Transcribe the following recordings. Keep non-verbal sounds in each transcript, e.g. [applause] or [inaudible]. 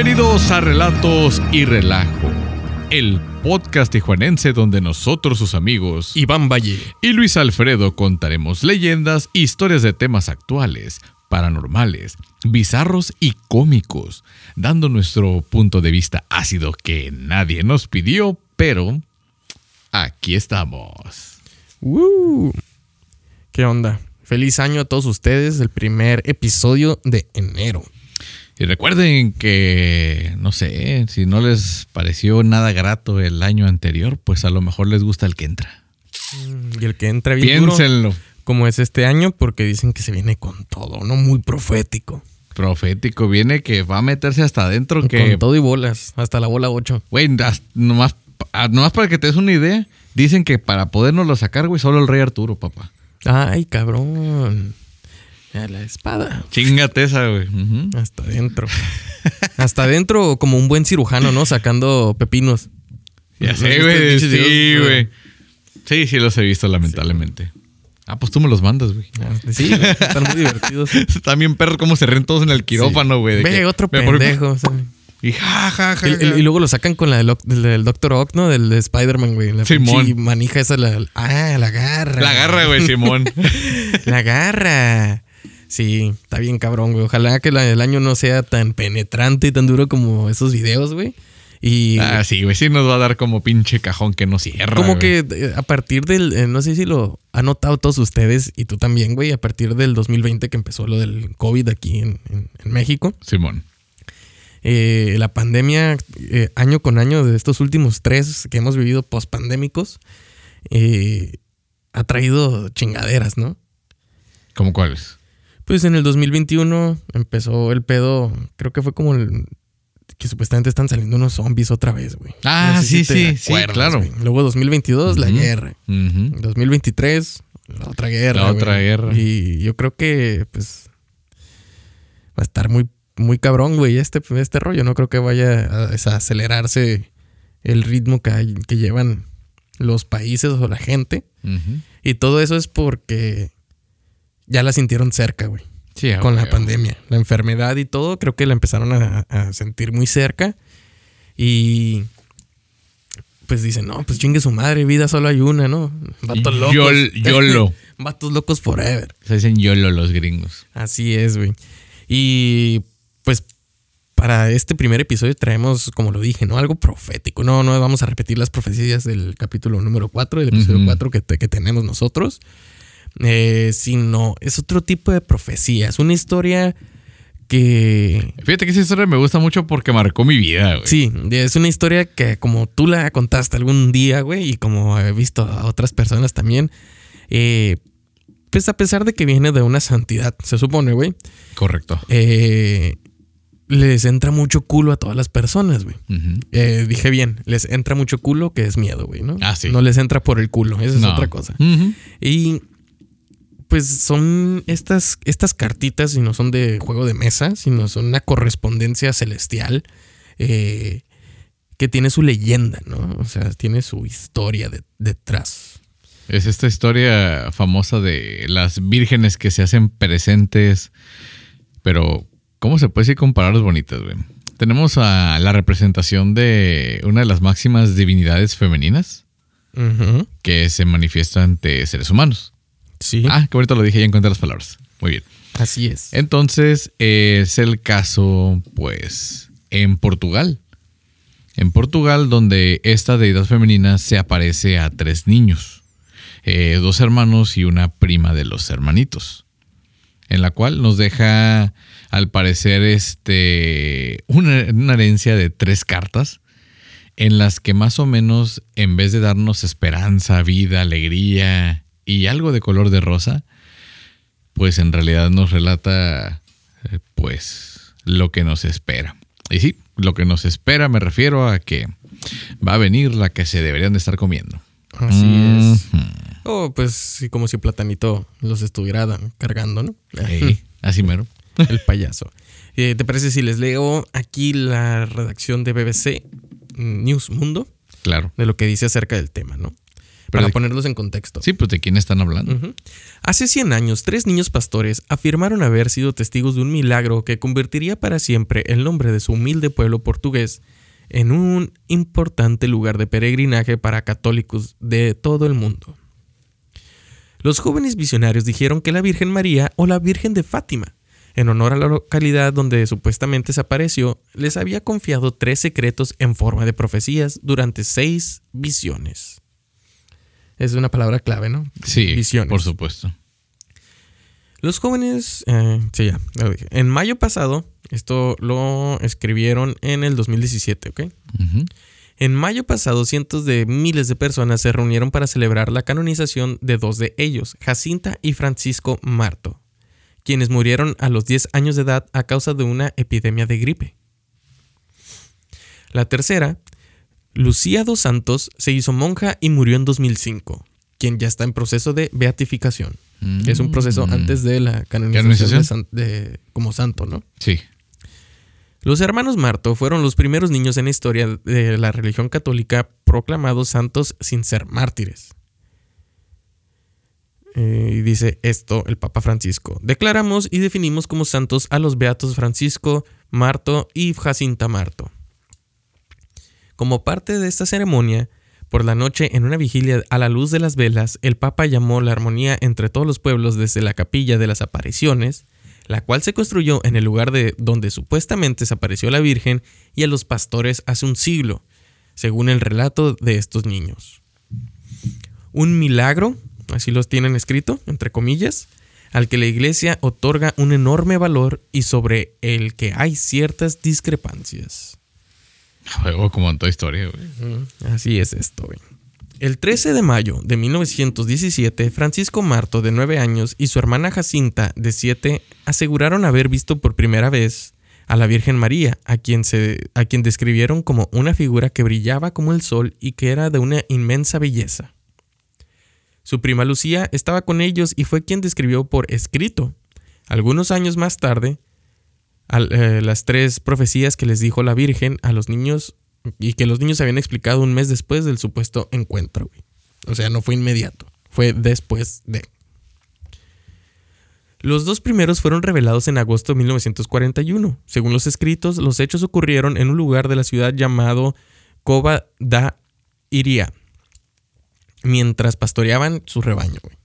Bienvenidos a Relatos y Relajo, el podcast tijuanense donde nosotros, sus amigos, Iván Valle. y Luis Alfredo contaremos leyendas, historias de temas actuales, paranormales, bizarros y cómicos, dando nuestro punto de vista ácido que nadie nos pidió, pero aquí estamos. ¡Woo! ¿Qué onda? Feliz año a todos ustedes, el primer episodio de enero. Y recuerden que, no sé, si no les pareció nada grato el año anterior, pues a lo mejor les gusta el que entra. Y el que entra bien duro, Piénsenlo. como es este año, porque dicen que se viene con todo, ¿no? Muy profético. Profético viene que va a meterse hasta adentro que Con todo y bolas, hasta la bola 8. Güey, nomás, ah, nomás para que te des una idea, dicen que para podernoslo sacar, güey, solo el rey Arturo, papá. Ay, cabrón. A la espada. Chingate esa, güey. Hasta adentro. Hasta adentro, como un buen cirujano, ¿no? Sacando pepinos. Ya ¿No sé, güey. Sí, güey. Sí, sí los he visto, lamentablemente. Ah, pues tú me los mandas, güey. Ah, Sí, güey, están muy divertidos. [laughs] Están bien perros cómo se ren todos en el quirófano, güey. de Ve, que otro me pendejo. Y ja, ja, ja. Y, ja. y- y luego lo sacan con la del, del, Doctor Ock, ¿no? Del de Spider-Man, güey. La Simón. manija esa, la... Ah, la garra. La garra, güey, Simón. [laughs] La garra. Sí, está bien cabrón, güey. Ojalá que la- el año no sea tan penetrante y tan duro como esos videos, güey. Y ah, sí, güey. Sí nos va a dar como pinche cajón que no cierra. como güey. que eh, a partir del... eh, no sé si lo han notado todos ustedes y tú también, güey. A partir del 2020 que empezó lo del COVID aquí en, en- en México. Simón. eh, la pandemia, eh, año con año, de estos últimos tres que hemos vivido post-pandémicos, eh, ha traído chingaderas, ¿no? ¿Cómo cuáles? Pues en el 2021 empezó el pedo, creo que fue como el, que supuestamente están saliendo unos zombies otra vez, güey. Ah, sé sí, sí, sí, claro. güey. Luego 2022, la guerra. Ujú. 2023, la otra guerra. La otra guerra. Y yo creo que, pues, va a estar muy, muy cabrón, güey, este, este rollo. No creo que vaya a, a acelerarse el ritmo que, hay- que llevan los países o la gente. Y todo eso es porque ya la sintieron cerca, güey. Sí, Con la pandemia. La enfermedad y todo, creo que la empezaron a, a sentir muy cerca. Y pues dicen, no, pues chingue su madre, vida solo hay una, ¿no? Vatos locos. Yol- YOLO. [laughs] Vatos locos forever. Se dicen YOLO los gringos. Así es, güey. Y pues para este primer episodio traemos, como lo dije, ¿no? Algo profético. No, no vamos a repetir las profecías del capítulo número 4, del episodio. 4 que, te- que tenemos nosotros. Eh, sino es otro tipo de profecía. Es una historia que... Fíjate que esa historia me gusta mucho porque marcó mi vida, güey. Sí, es una historia que como tú la contaste algún día, güey, y como he visto a otras personas también, eh, pues a pesar de que viene de una santidad, se supone, güey, Correcto. eh, les entra mucho culo a todas las personas, güey. Eh, dije bien, les entra mucho culo que es miedo, güey, ¿no? Ah, sí. No les entra por el culo, esa es otra cosa. Y pues son estas, estas cartitas, y no son de juego de mesa, sino son una correspondencia celestial eh, que tiene su leyenda, ¿no? O sea, tiene su historia de- detrás. Es esta historia famosa de las vírgenes que se hacen presentes, pero ¿cómo se puede decir con palabras bonitas, güey? Tenemos a la representación de una de las máximas divinidades femeninas que se manifiesta ante seres humanos. Sí, Ah, qué bonito lo dije, ya encontré las palabras. Muy bien. así es. Entonces, eh, es el caso, pues, en Portugal. En Portugal, donde esta deidad femenina se aparece a tres niños, eh, dos hermanos y una prima de los hermanitos, en la cual nos deja, al parecer, este, una, una herencia de tres cartas, en las que más o menos, en vez de darnos esperanza, vida, alegría y algo de color de rosa, pues en realidad nos relata eh, pues lo que nos espera. Y sí, lo que nos espera me refiero a que va a venir la que se deberían de estar comiendo. Así es. Oh, pues como si Platanito los estuviera cargando, ¿no? [laughs] Así mero. El payaso. Eh, ¿Te parece si les leo aquí la redacción de BBC News Mundo Claro. de lo que dice acerca del tema, ¿no? Para de- ponerlos en contexto. Sí, pues de quién están hablando. Hace 100 años, tres niños pastores afirmaron haber sido testigos de un milagro que convertiría para siempre el nombre de su humilde pueblo portugués en un importante lugar de peregrinaje para católicos de todo el mundo. Los jóvenes visionarios dijeron que la Virgen María o la Virgen de Fátima, en honor a la localidad donde supuestamente se apareció, les había confiado tres secretos en forma de profecías durante seis visiones. Es una palabra clave, ¿no? Sí, Visiones. por supuesto. Los jóvenes, eh, sí, ya, ya lo dije. En mayo pasado, esto lo escribieron en el 2017, ¿ok? En mayo pasado, cientos de miles de personas se reunieron para celebrar la canonización de dos de ellos, Jacinta y Francisco Marto, quienes murieron a los 10 años de edad a causa de una epidemia de gripe. La tercera, Lucía dos Santos, se hizo monja y murió en 2005, quien ya está en proceso de beatificación. Es un proceso Mm. antes de la canonización, ¿Canonización? de san- de- como santo, ¿no? Sí. Los hermanos Marto fueron los primeros niños en la historia de la religión católica proclamados santos sin ser mártires. Eh, y dice esto el Papa Francisco. Declaramos y definimos como santos a los beatos Francisco, Marto y Jacinta Marto. Como parte de esta ceremonia, por la noche en una vigilia a la luz de las velas, el Papa llamó la armonía entre todos los pueblos desde la capilla de las apariciones, la cual se construyó en el lugar de donde supuestamente se apareció la Virgen y a los pastores hace un siglo, según el relato de estos niños. Un milagro, así los tienen escrito, entre comillas, al que la iglesia otorga un enorme valor y sobre el que hay ciertas discrepancias. Juego como en toda historia, güey. Así es esto, güey. El 13 de mayo de 1917, Francisco Marto, de 9 años, y su hermana Jacinta, de 7, aseguraron haber visto por primera vez a la Virgen María, a quien, se, a quien describieron como una figura que brillaba como el sol y que era de una inmensa belleza. Su prima Lucía estaba con ellos y fue quien describió por escrito, algunos años más tarde, eh, las tres profecías que les dijo la Virgen a los niños y que los niños habían explicado un mes después del supuesto encuentro. güey. O sea, no fue inmediato, fue después de. Los dos primeros fueron revelados en agosto de 1941. Según los escritos, los hechos ocurrieron en un lugar de la ciudad llamado Cova da Iria, mientras pastoreaban su rebaño. güey.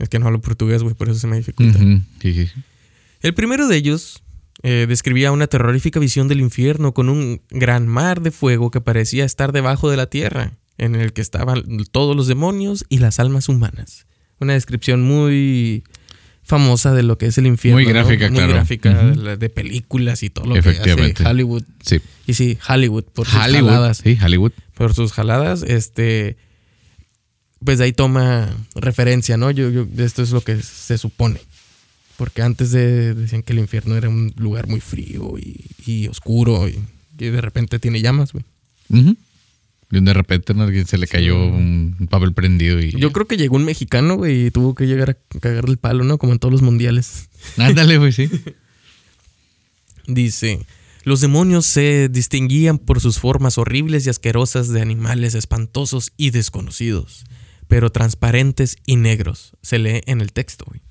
Es que no hablo portugués, güey, por eso se me dificulta. El primero de ellos eh, describía una terrorífica visión del infierno con un gran mar de fuego que parecía estar debajo de la tierra, en el que estaban todos los demonios y las almas humanas. Una descripción muy famosa de lo que es el infierno. Muy ¿no? gráfica, Muy claro. gráfica de, la- de películas y todo lo que hace. Hollywood. Sí. Y sí, Hollywood, por sus Hollywood. jaladas. Sí, Hollywood. Por sus jaladas, este. Pues de ahí toma referencia, ¿no? Yo, yo, esto es lo que se supone. Porque antes de, decían que el infierno era un lugar muy frío y, y oscuro y, y de repente tiene llamas, güey. Y de repente a alguien se le cayó un un papel prendido y. Yo creo que llegó un mexicano, güey, y tuvo que llegar a cagarle el palo, ¿no? Como en todos los mundiales. [laughs] Ándale, güey, sí. [laughs] Dice, los demonios se distinguían por sus formas horribles y asquerosas de animales espantosos y desconocidos, pero transparentes y negros. Se lee en el texto, güey.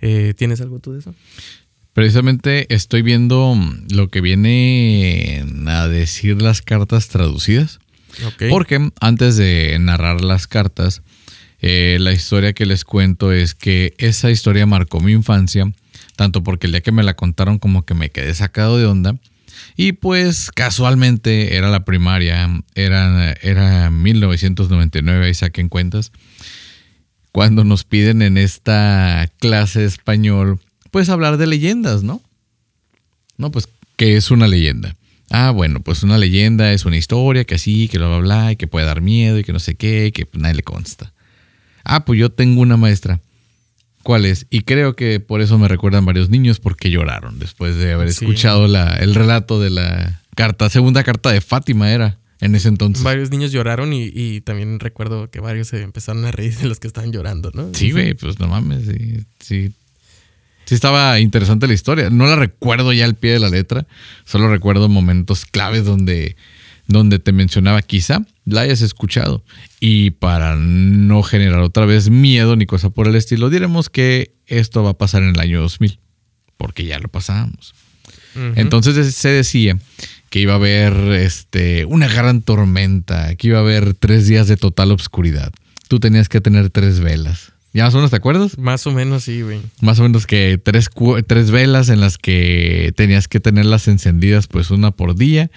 Eh, ¿Tienes algo tú de eso? Precisamente estoy viendo mm, lo que viene a decir las cartas traducidas. Porque antes de narrar las cartas, eh, la historia que les cuento es que esa historia marcó mi infancia, tanto porque el día que me la contaron como que me quedé sacado de onda. Y pues casualmente era la primaria, era, era 1999, ahí saquen cuentas, cuando nos piden en esta clase de español, pues hablar de leyendas, ¿no? No, pues, ¿qué es una leyenda? Ah, bueno, pues una leyenda es una historia que así, que bla, bla, bla, y que puede dar miedo y que no sé qué, y que nadie le consta. Ah, pues yo tengo una maestra. ¿Cuál es? Y creo que por eso me recuerdan varios niños porque lloraron después de haber Sí. escuchado la, el relato de la carta, segunda carta de Fátima era en ese entonces. Varios niños lloraron y, y también recuerdo que varios se empezaron a reír de los que estaban llorando, ¿no? Sí, güey, pues no mames, sí, sí. Sí estaba interesante la historia. No la recuerdo ya al pie de la letra, solo recuerdo momentos claves donde donde te mencionaba, quizá la hayas escuchado. Y para no generar otra vez miedo ni cosa por el estilo, diremos que esto va a pasar en el año 2000, porque ya lo pasamos. Entonces se decía que iba a haber este, una gran tormenta, que iba a haber tres días de total obscuridad. Tú tenías que tener tres velas. ¿Ya más o menos te acuerdas? Más o menos sí, güey. Más o menos que tres, tres velas en las que tenías que tenerlas encendidas, pues una por día,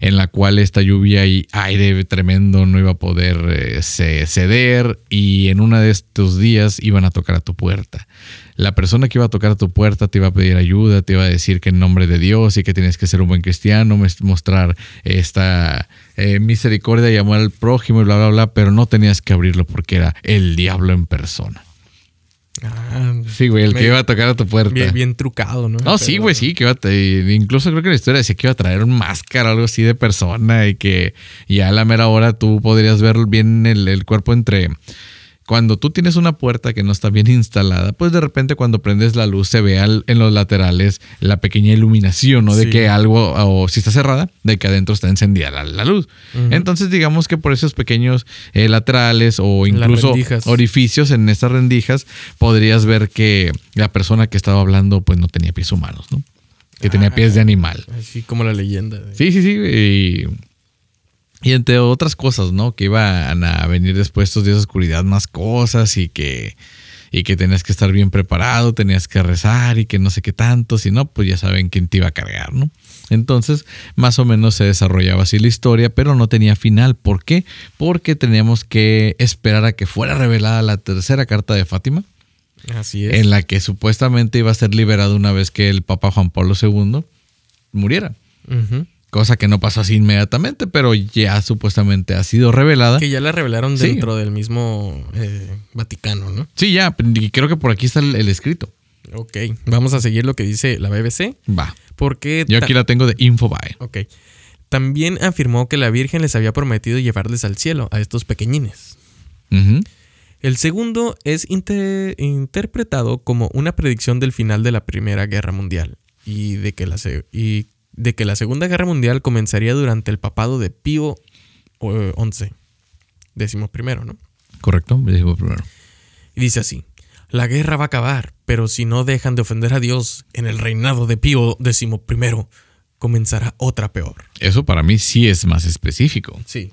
en la cual esta lluvia y aire tremendo no iba a poder eh, ceder y en uno de estos días iban a tocar a tu puerta. La persona que iba a tocar a tu puerta te iba a pedir ayuda, te iba a decir que en nombre de Dios y que tienes que ser un buen cristiano, mostrar esta eh, misericordia y amor al prójimo y bla, bla, bla, pero no tenías que abrirlo porque era el diablo en persona. Ah, sí, güey, el que iba a tocar a tu puerta. Bien, trucado, ¿no? No, sí, güey, sí, que iba a incluso creo que la historia decía que iba a traer un máscara, algo así de persona y que ya a la mera hora tú podrías ver bien el cuerpo entre cuando tú tienes una puerta que no está bien instalada, pues de repente cuando prendes la luz se ve en los laterales la pequeña iluminación, ¿no? De que algo, o si está cerrada, de que adentro está encendida la, luz. Entonces digamos que por esos pequeños eh, laterales o incluso orificios en estas rendijas, podrías ver que la persona que estaba hablando pues no tenía pies humanos, ¿no? Que tenía ah, pies de animal. Así como la leyenda. Sí, sí, sí. Y y entre otras cosas, ¿no? Que iban a venir después estos días de oscuridad más cosas y que, y que tenías que estar bien preparado, tenías que rezar y que no sé qué tanto, si no, pues ya saben quién te iba a cargar, ¿no? Entonces, más o menos se desarrollaba así la historia, pero no tenía final. ¿Por qué? Porque teníamos que esperar a que fuera revelada la tercera carta de Fátima. Así es. En la que supuestamente iba a ser liberado una vez que el Papa Juan Pablo II muriera. Cosa que no pasó así inmediatamente, pero ya supuestamente ha sido revelada. Que ya la revelaron dentro del mismo eh, Vaticano, ¿no? Sí, ya, y creo que por aquí está el, escrito. Ok, vamos a seguir lo que dice la BBC. Va. Porque Yo aquí la tengo de Infobae. Ok. También afirmó que la Virgen les había prometido llevarles al cielo a estos pequeñines. El segundo es interpretado como una predicción del final de la Primera Guerra Mundial y de que la, y de que la Segunda Guerra Mundial comenzaría durante el papado de Pío XI, décimo primero, ¿no? Correcto, décimo primero. Y dice así, la guerra va a acabar, pero si no dejan de ofender a Dios en el reinado de Pío XI, comenzará otra peor. Eso para mí sí es más específico. Sí.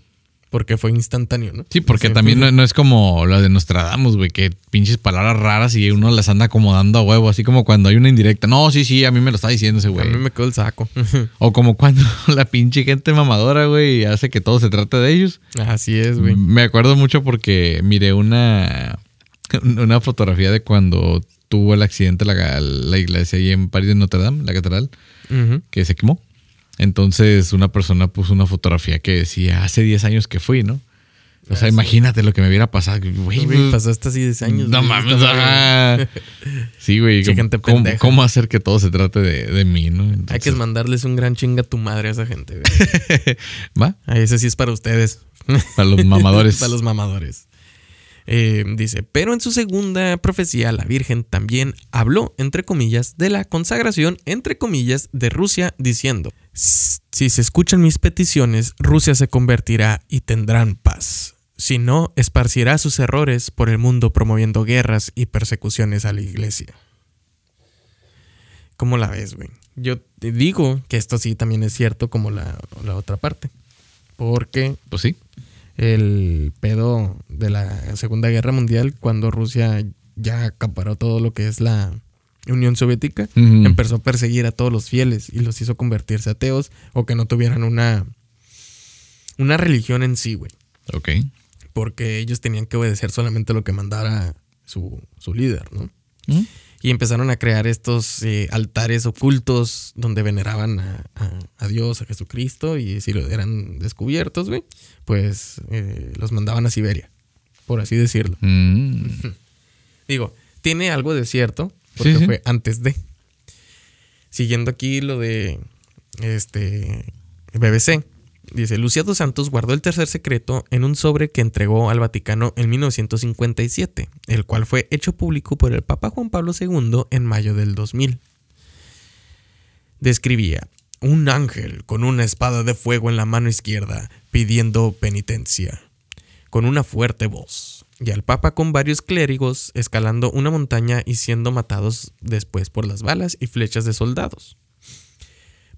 Porque fue instantáneo, ¿no? Sí, porque también no, es como la de Nostradamus, güey, que pinches palabras raras y uno las anda acomodando a huevo, así como cuando hay una indirecta. No, sí, sí, a mí me lo está diciendo ese güey. A mí me quedó el saco. o como cuando [laughs] la pinche gente mamadora, güey, hace que todo se trate de ellos. Así es, güey. Me acuerdo mucho porque miré una, [laughs] una fotografía de cuando tuvo el accidente la, la iglesia ahí en París de Notre Dame, la catedral, que se quemó. Entonces una persona puso una fotografía que decía, hace 10 años que fui, ¿no? O sea, imagínate lo que me hubiera pasado. Güey, pasaste así 10 años. No mames. Sí, güey. [laughs] ¿Cómo, ¿cómo, hacer que todo se trate de, mí, no? Hay que mandarles un gran chinga a tu madre a esa gente, güey. [laughs] ¿Va? ese sí es para ustedes. Para los mamadores. [laughs] para los mamadores. Eh, dice, pero en su segunda profecía la Virgen también habló, entre comillas, de la consagración, entre comillas, de Rusia, diciendo, si se escuchan mis peticiones, Rusia se convertirá y tendrán paz. Si no, esparcirá sus errores por el mundo promoviendo guerras y persecuciones a la iglesia. ¿Cómo la ves, güey? Yo te digo que esto sí también es cierto como la, la otra parte. Porque, pues sí, el pedo de la Segunda Guerra Mundial, cuando Rusia ya acaparó todo lo que es la Unión Soviética, empezó a perseguir a todos los fieles y los hizo convertirse ateos o que no tuvieran una, una religión en sí, güey. Ok. Porque ellos tenían que obedecer solamente lo que mandara su, su líder, ¿no? Y empezaron a crear estos eh, altares ocultos donde veneraban a, Dios, a Jesucristo, y si eran descubiertos, güey, pues eh, los mandaban a Siberia, por así decirlo. Mm. [laughs] Digo, tiene algo de cierto, porque fue antes de. Siguiendo aquí lo de este BBC. Dice, Luciano Santos guardó el tercer secreto en un sobre que entregó al Vaticano en 1957, el cual fue hecho público por el Papa Juan Pablo II en mayo del 2000. Describía, un ángel con una espada de fuego en la mano izquierda pidiendo penitencia, con una fuerte voz, y al Papa con varios clérigos escalando una montaña y siendo matados después por las balas y flechas de soldados.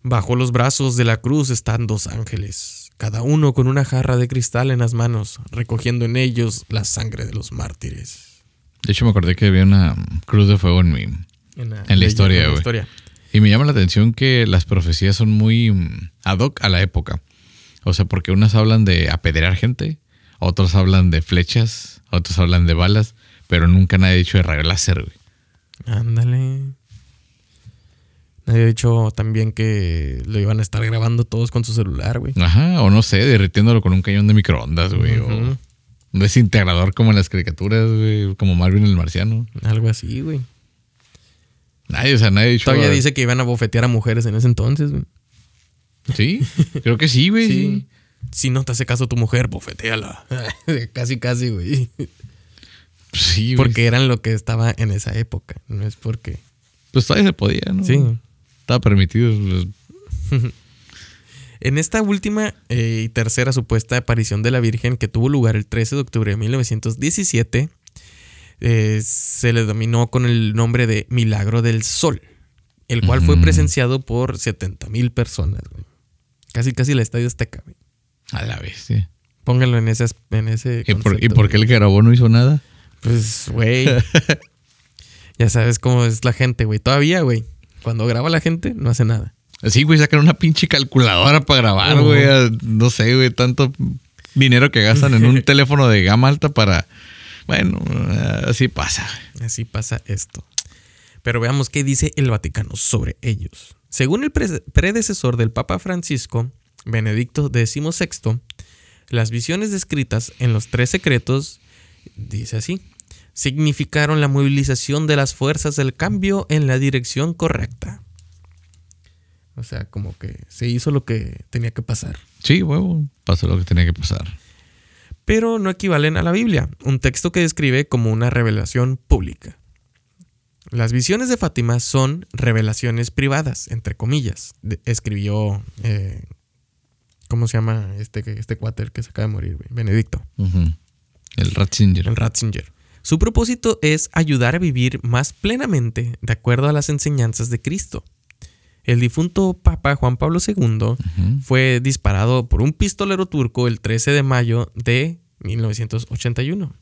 Bajo los brazos de la cruz están dos ángeles, cada uno con una jarra de cristal en las manos, recogiendo en ellos la sangre de los mártires. De hecho, me acordé que había una cruz de fuego en mi. En la, historia, güey. Y me llama la atención que las profecías son muy mm, ad hoc a la época. O sea, porque unas hablan de apedrear gente, otros hablan de flechas, otros hablan de balas, pero nunca nadie ha dicho de rayo láser, güey. Ándale. Nadie ha dicho también que lo iban a estar grabando todos con su celular, güey. Ajá, o no sé, derritiéndolo con un cañón de microondas, güey. O un desintegrador como en las caricaturas, güey. Como Marvin el Marciano. Algo así, güey. Nadie, o sea, nadie ha dicho. Todavía dice que iban a bofetear a mujeres en ese entonces, güey. Sí, creo que sí, güey. [laughs] Sí. Si no te hace caso tu mujer, bofeteala. [laughs] casi, casi, güey. Sí, güey. Porque eran lo que estaba en esa época. No es porque. Pues todavía se podía, ¿no? Sí. Estaba permitido. en esta última eh, y tercera supuesta aparición de la Virgen que tuvo lugar el 13 de octubre de 1917, eh, se le dominó con el nombre de Milagro del Sol, el cual fue presenciado por 70 mil personas. Güey. Casi, casi la estadio Azteca. Güey. A la vez, sí. Pónganlo en, ese, en ese. ¿Y por, ¿Y por qué el que grabó no hizo nada? Pues, güey. [laughs] ya sabes cómo es la gente, güey. Todavía, güey. Cuando graba la gente, no hace nada. Sí, güey, sacan una pinche calculadora para grabar, güey. No sé, güey, tanto dinero que gastan en un [laughs] teléfono de gama alta para. Bueno, así pasa. Así pasa esto. Pero veamos qué dice el Vaticano sobre ellos. Según el predecesor del Papa Francisco, Benedicto XVI, las visiones descritas en los tres secretos, dice así, significaron la movilización de las fuerzas del cambio en la dirección correcta. O sea, como que se hizo lo que tenía que pasar. Sí, huevo, pasó lo que tenía que pasar. Pero no equivalen a la Biblia, un texto que describe como una revelación pública. Las visiones de Fátima son revelaciones privadas, entre comillas, escribió, eh, ¿cómo se llama este, este cuáter que se acaba de morir? Benedicto. El Ratzinger. El Ratzinger. Su propósito es ayudar a vivir más plenamente de acuerdo a las enseñanzas de Cristo. El difunto Papa Juan Pablo II fue disparado por un pistolero turco el 13 de mayo de 1981.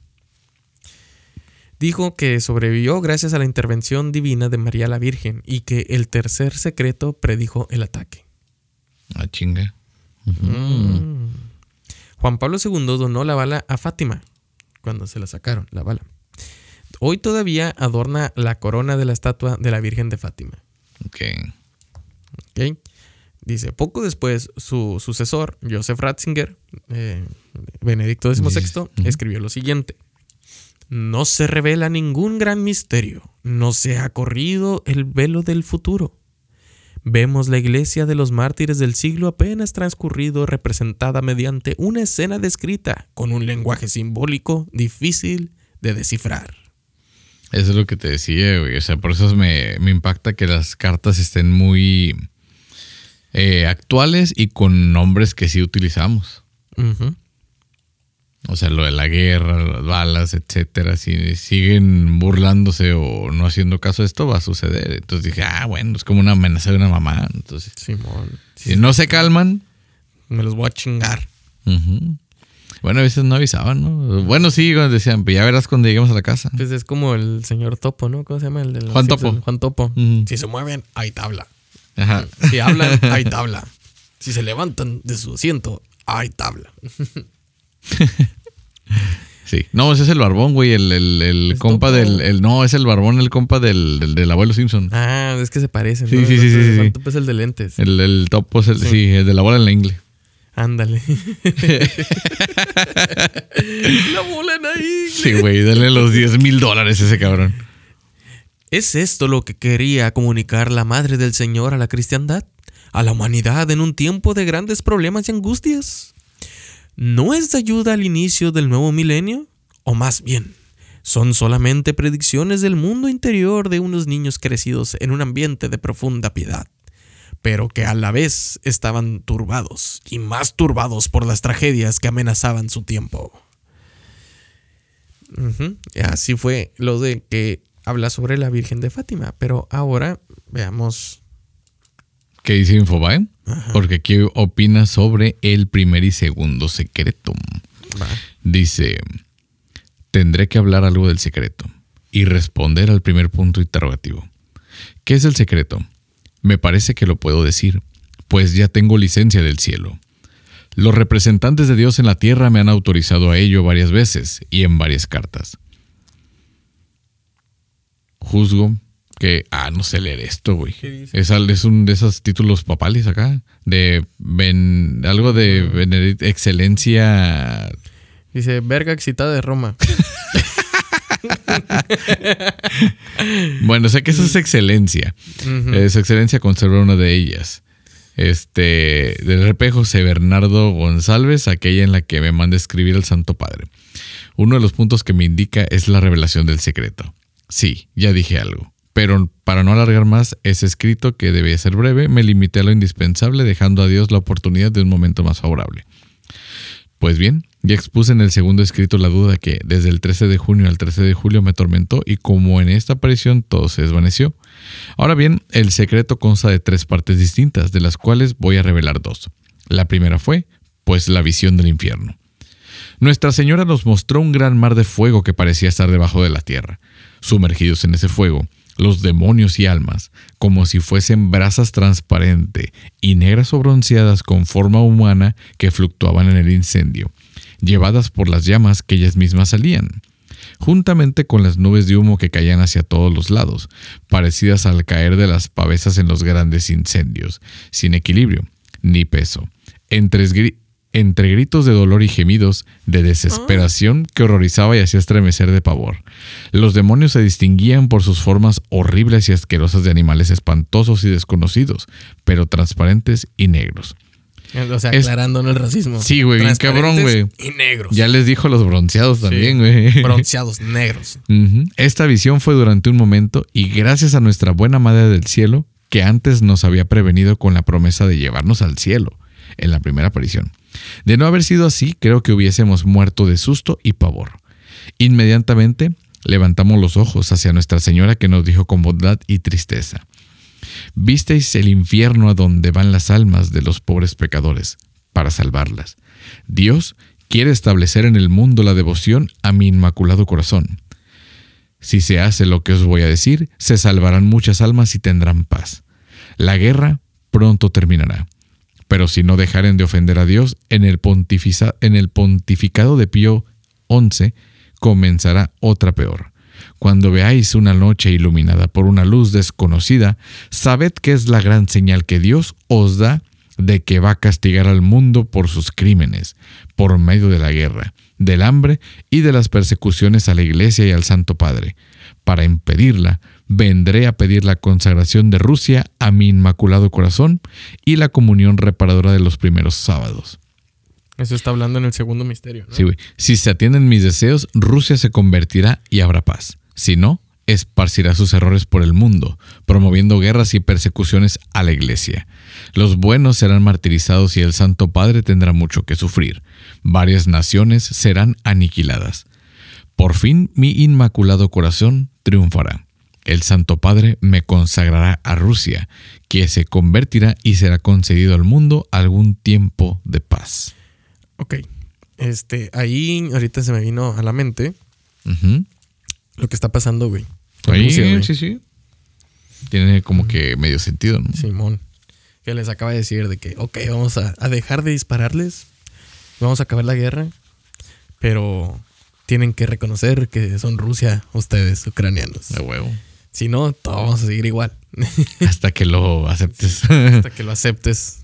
Dijo que sobrevivió gracias a la intervención divina de María la Virgen y que el tercer secreto predijo el ataque. Ah, chinga. Mm. Juan Pablo II donó la bala a Fátima, cuando se la sacaron, la bala. Hoy todavía adorna la corona de la estatua de la Virgen de Fátima. Ok. Ok. Dice, poco después, su sucesor, Joseph Ratzinger, eh, Benedicto XVI, escribió lo siguiente. No se revela ningún gran misterio, no se ha corrido el velo del futuro. Vemos la iglesia de los mártires del siglo apenas transcurrido representada mediante una escena descrita con un lenguaje simbólico difícil de descifrar. Eso es lo que te decía, güey. O sea, por eso me, impacta que las cartas estén muy eh, actuales y con nombres que sí utilizamos. O sea, lo de la guerra, las balas, etcétera. Si siguen burlándose o no haciendo caso esto, va a suceder. Entonces dije, ah, bueno, es como una amenaza de una mamá. Entonces, si no se calman, me los voy a chingar. Bueno, a veces no avisaban, ¿no? Bueno, sí, decían, pues ya verás cuando lleguemos a la casa. Pues es como el señor Topo, ¿no? ¿Cómo se llama? El de Juan Topo. Juan Topo. Si se mueven, hay tabla. Ajá. Si hablan, hay tabla. Si se levantan de su asiento, hay tabla. [laughs] [laughs] sí. No, ese es el barbón, güey. El, el, compa del. El, no, es el barbón, el compa del, del, abuelo Simpson. Ah, es que se parecen. Sí, sí, sí, sí, El topo es el de lentes. El, el topo es el. Sí, el de la bola en la ingle. Ándale. [laughs] [laughs] la bola en la ingle. Sí, güey, dale los 10 mil dólares a ese cabrón. ¿Es esto lo que quería comunicar la Madre del Señor a la cristiandad? ¿A la humanidad en un tiempo de grandes problemas y angustias? ¿No es de ayuda al inicio del nuevo milenio? O más bien, son solamente predicciones del mundo interior de unos niños crecidos en un ambiente de profunda piedad. pero que a la vez estaban turbados y más turbados por las tragedias que amenazaban su tiempo. Así fue lo de que habla sobre la Virgen de Fátima, pero ahora veamos. ¿Qué dice Infobae? Porque aquí opina sobre el primer y segundo secreto. Va. Dice, tendré que hablar algo del secreto y responder al primer punto interrogativo. ¿Qué es el secreto? Me parece que lo puedo decir, pues ya tengo licencia del cielo. Los representantes de Dios en la tierra me han autorizado a ello varias veces y en varias cartas. Juzgo que, ah, no sé leer esto, güey. Es, es un de esos títulos papales acá, de ben- algo de Ah. benedict- excelencia Dice, verga excitada de Roma. [laughs] Bueno, sé que eso es excelencia. Ujú. Eh, Su excelencia conserva una de ellas. Este, del RP José Bernardo González, aquella en la que me manda escribir el Santo Padre. Uno de los puntos que me indica es la revelación del secreto. Sí, ya dije algo. Pero para no alargar más ese escrito, que debía ser breve, me limité a lo indispensable, dejando a Dios la oportunidad de un momento más favorable. Pues bien, ya expuse en el segundo escrito la duda que desde el 13 de junio al 13 de julio me atormentó y como en esta aparición todo se desvaneció. Ahora bien, el secreto consta de tres partes distintas, de las cuales voy a revelar dos. La primera fue, pues, la visión del infierno. Nuestra Señora nos mostró un gran mar de fuego que parecía estar debajo de la tierra. Sumergidos en ese fuego, los demonios y almas, como si fuesen brasas transparentes y negras o bronceadas con forma humana que fluctuaban en el incendio, llevadas por las llamas que ellas mismas salían, juntamente con las nubes de humo que caían hacia todos los lados, parecidas al caer de las pavesas en los grandes incendios, sin equilibrio ni peso, entre, entre gritos de dolor y gemidos de desesperación que horrorizaba y hacía estremecer de pavor. Los demonios se distinguían por sus formas horribles y asquerosas de animales espantosos y desconocidos, pero transparentes y negros. O sea, Es- aclarando el racismo. Sí, güey, bien cabrón, Transparentes Y negros. Ya les dijo a los bronceados también, güey. [laughs] Bronceados negros. Esta visión fue durante un momento y gracias a nuestra buena Madre del Cielo, que antes nos había prevenido con la promesa de llevarnos al cielo en la primera aparición. De no haber sido así, creo que hubiésemos muerto de susto y pavor. Inmediatamente levantamos los ojos hacia Nuestra Señora que nos dijo con bondad y tristeza. Visteis el infierno a donde van las almas de los pobres pecadores, para salvarlas. Dios quiere establecer en el mundo la devoción a mi inmaculado corazón. Si se hace lo que os voy a decir, se salvarán muchas almas y tendrán paz. La guerra pronto terminará. Pero si no dejaren de ofender a Dios, en el, en el pontificado de Pío XI comenzará otra peor. Cuando veáis una noche iluminada por una luz desconocida, sabed que es la gran señal que Dios os da de que va a castigar al mundo por sus crímenes, por medio de la guerra, del hambre y de las persecuciones a la Iglesia y al Santo Padre. Para impedirla, vendré a pedir la consagración de Rusia a mi inmaculado corazón y la comunión reparadora de los primeros sábados. Eso está hablando en el segundo misterio, ¿no? Sí, güey. Si se atienden mis deseos, Rusia se convertirá y habrá paz. Si no, esparcirá sus errores por el mundo, promoviendo guerras y persecuciones a la iglesia. Los buenos serán martirizados y el Santo Padre tendrá mucho que sufrir. Varias naciones serán aniquiladas. Por fin mi inmaculado corazón triunfará. El Santo Padre me consagrará a Rusia, que se convertirá y será concedido al mundo algún tiempo de paz. Ok. Este, ahí ahorita se me vino a la mente lo que está pasando, güey. Ahí, Rusia, sí, sí. Tiene como que medio sentido, ¿no? Simón. Que les acaba de decir de que, ok, vamos a, a dejar de dispararles. Vamos a acabar la guerra. Pero tienen que reconocer que son Rusia ustedes, ucranianos. De huevo. Si no, todos vamos a seguir igual. [laughs] Hasta que lo aceptes. Hasta que lo aceptes.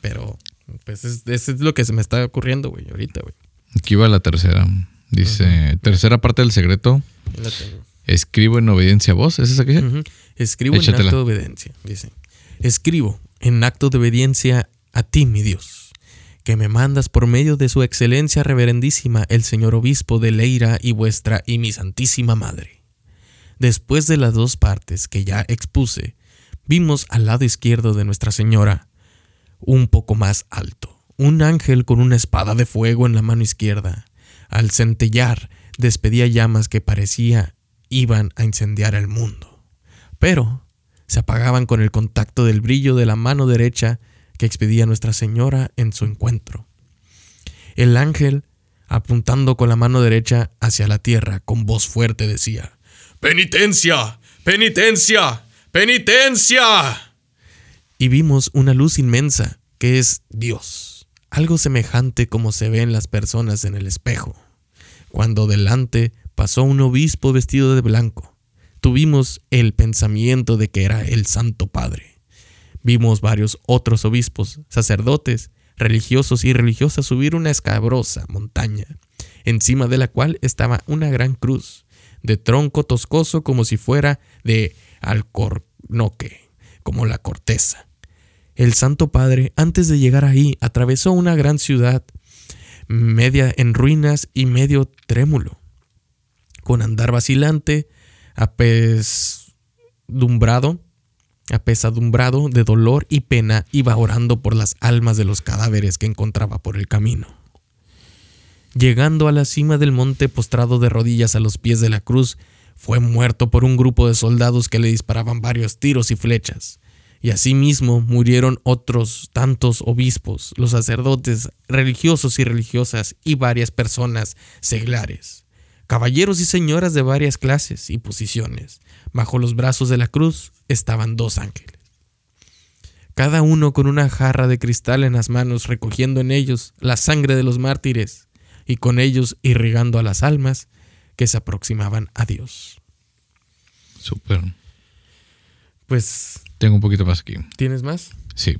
Pero, pues, es, eso es lo que se me está ocurriendo, güey, ahorita, güey. Aquí va la tercera. Dice, tercera parte del secreto. Ahí la tengo. Escribo en obediencia a vos. ¿Es esa que dice? Escribo en acto de obediencia, dice. Escribo en acto de obediencia a ti, mi Dios, que me mandas por medio de su excelencia reverendísima el señor obispo de Leira y vuestra y mi santísima madre. Después de las dos partes que ya expuse, vimos al lado izquierdo de Nuestra Señora, un poco más alto, un ángel con una espada de fuego en la mano izquierda. Al centellar, despedía llamas que parecía iban a incendiar el mundo. Pero se apagaban con el contacto del brillo de la mano derecha que expedía Nuestra Señora en su encuentro. El ángel, apuntando con la mano derecha hacia la tierra, con voz fuerte decía, Penitencia, penitencia, penitencia. Y vimos una luz inmensa, que es Dios, algo semejante como se ve en las personas en el espejo, cuando delante pasó un obispo vestido de blanco. Tuvimos el pensamiento de que era el Santo Padre. Vimos varios otros obispos, sacerdotes, religiosos y religiosas subir una escabrosa montaña, encima de la cual estaba una gran cruz, de tronco toscoso como si fuera de alcornoque, como la corteza. El Santo Padre, antes de llegar ahí, atravesó una gran ciudad, media en ruinas y medio trémulo. Con andar vacilante, apesadumbrado, apesadumbrado de dolor y pena, iba orando por las almas de los cadáveres que encontraba por el camino. Llegando a la cima del monte postrado de rodillas a los pies de la cruz, fue muerto por un grupo de soldados que le disparaban varios tiros y flechas. Y asimismo murieron otros tantos obispos, los sacerdotes, religiosos y religiosas y varias personas seglares, caballeros y señoras de varias clases y posiciones. Bajo los brazos de la cruz estaban dos ángeles, cada uno con una jarra de cristal en las manos, recogiendo en ellos la sangre de los mártires y con ellos irrigando a las almas que se aproximaban a Dios. Súper. Pues Tengo un poquito más aquí. ¿Tienes más? Sí.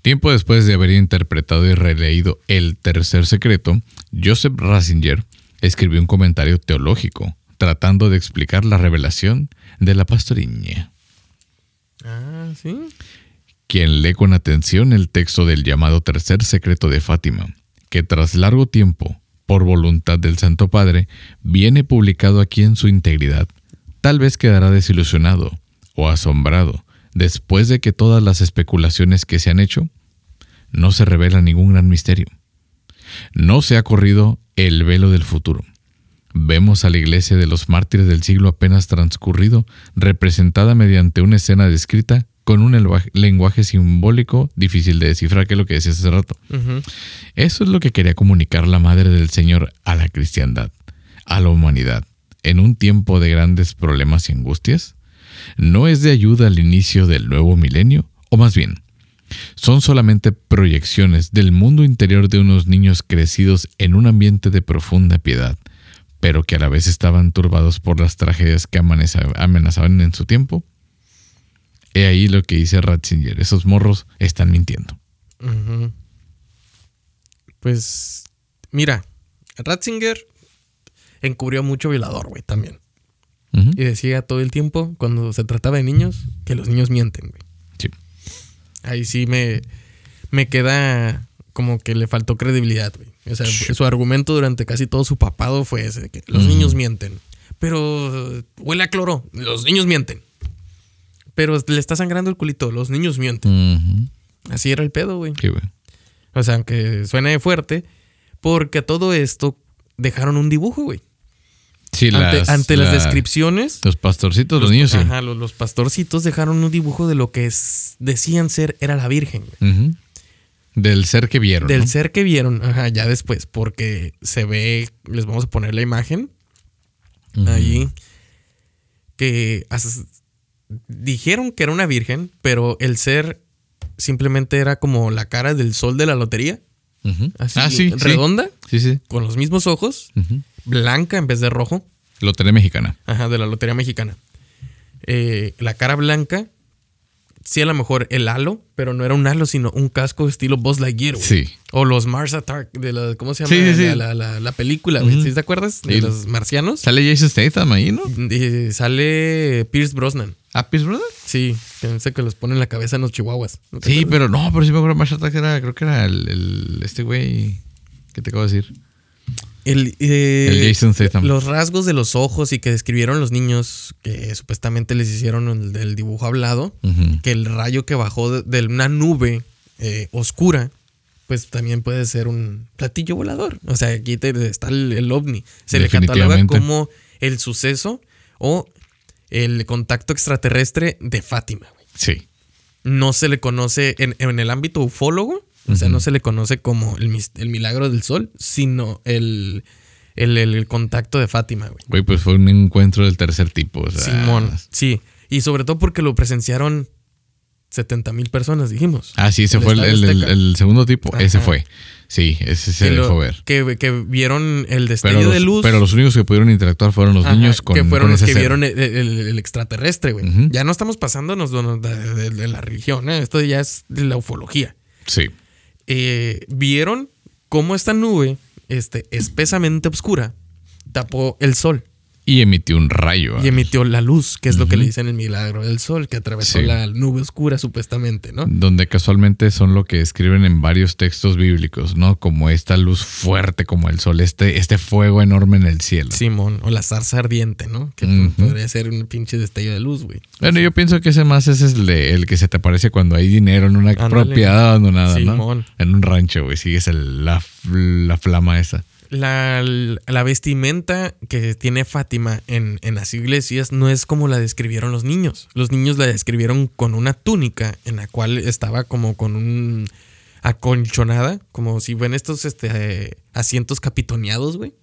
Tiempo después de haber interpretado y releído El Tercer Secreto, Joseph Ratzinger escribió un comentario teológico tratando de explicar la revelación de la pastoriña. Ah, sí. Quien lee con atención el texto del llamado Tercer Secreto de Fátima, que tras largo tiempo, por voluntad del Santo Padre, viene publicado aquí en su integridad, tal vez quedará desilusionado o asombrado después de que todas las especulaciones que se han hecho no se revela ningún gran misterio. No se ha corrido el velo del futuro. Vemos a la iglesia de los mártires del siglo apenas transcurrido representada mediante una escena descrita con un lenguaje- lenguaje simbólico difícil de descifrar, que es lo que decías hace rato. Eso es lo que quería comunicar la Madre del Señor a la cristiandad, a la humanidad, en un tiempo de grandes problemas y angustias. ¿No es de ayuda al inicio del nuevo milenio? O más bien, son solamente proyecciones del mundo interior de unos niños crecidos en un ambiente de profunda piedad, pero que a la vez estaban turbados por las tragedias que amenazaban en su tiempo. He ahí lo que dice Ratzinger, esos morros están mintiendo. Pues, mira, Ratzinger encubrió mucho violador, güey, también. Y decía todo el tiempo, cuando se trataba de niños, que los niños mienten, güey. Sí. Ahí sí me, me queda como que le faltó credibilidad, güey. O sea, Sí. su argumento durante casi todo su papado fue ese, que los niños mienten. Pero huele a cloro, los niños mienten. Pero le está sangrando el culito, los niños mienten. Así era el pedo, güey. Sí, güey. O sea, aunque suene fuerte, porque a todo esto dejaron un dibujo, güey. Sí, Ante, las, ante las la- descripciones, Los pastorcitos, los, niños, sí. ajá, los, los pastorcitos dejaron un dibujo de lo que es- decían ser era la Virgen, güey. Del ser que vieron. Del ¿no? ser que vieron, ajá, ya después, porque se ve, les vamos a poner la imagen ahí, que dijeron que era una virgen, pero el ser simplemente era como la cara del sol de la lotería, así ah, sí. redonda, Sí, sí. con los mismos ojos, blanca en vez de rojo, Lotería mexicana. ajá, de la lotería mexicana. Eh, la cara blanca, sí a lo mejor el halo, pero no era un halo, sino un casco estilo Buzz Lightyear, güey. Sí. O los Mars Attack de la, ¿cómo se llama? La, la- la- la película. Ujú. ¿Sí te acuerdas? De los marcianos. Sale Jason Statham ahí, ¿no? Y sale Pierce Brosnan. ¿Apis Brother? Sí, ese que los pone en la cabeza en los chihuahuas. ¿No te Sí, acuerdas? pero no, pero sí me acuerdo más Attack era, creo que era el, el- este güey que te acabo de decir. El, eh, El Jason Statham. Los rasgos de los ojos y que describieron los niños, que supuestamente les hicieron el del dibujo hablado, que el rayo que bajó de, de una nube eh, oscura, pues también puede ser un platillo volador. O sea, aquí te- está el, el ovni. Se le cataloga como el suceso o el contacto extraterrestre de Fátima. güey. Sí. No se le conoce en, en el ámbito ufólogo, o sea, no se le conoce como el, el milagro del sol, sino el, el, el- contacto de Fátima, güey. Güey, pues fue un encuentro del tercer tipo. o sea, Simón, sí. Y sobre todo porque lo presenciaron 70 mil personas, dijimos. Ah, sí, ese fue el, el- segundo tipo. Ese fue. Sí, ese se lo- dejó ver. que, que vieron el destello Pero de los, luz. pero los únicos que pudieron interactuar fueron los Ajá, niños con que fueron con los que ser. vieron el, el- el extraterrestre, güey. Ya no estamos pasándonos de- de la religión, ¿eh? esto ya es de la ufología. Sí. Eh, vieron cómo esta nube, este, espesamente oscura, tapó el sol Y emitió un rayo. y emitió la luz, que es lo que le dicen el milagro del sol, que atravesó Sí. la nube oscura supuestamente, ¿no? Donde casualmente son lo que escriben en varios textos bíblicos, ¿no? Como esta luz fuerte como el sol, este, este fuego enorme en el cielo. Simón, o la zarza ardiente, ¿no? Que podría ser un pinche destello de luz, güey. Bueno, yo pienso que ese más es el, de- el que se te aparece cuando hay dinero en una Ándale. propiedad abandonada, ¿no? Simón. En un rancho, güey. Sigues el- la, la flama esa. La, la vestimenta que tiene Fátima en, en las iglesias no es como la describieron los niños. Los niños la describieron con una túnica en la cual estaba como con un acolchonada, como si ven estos este, asientos capitoneados, güey.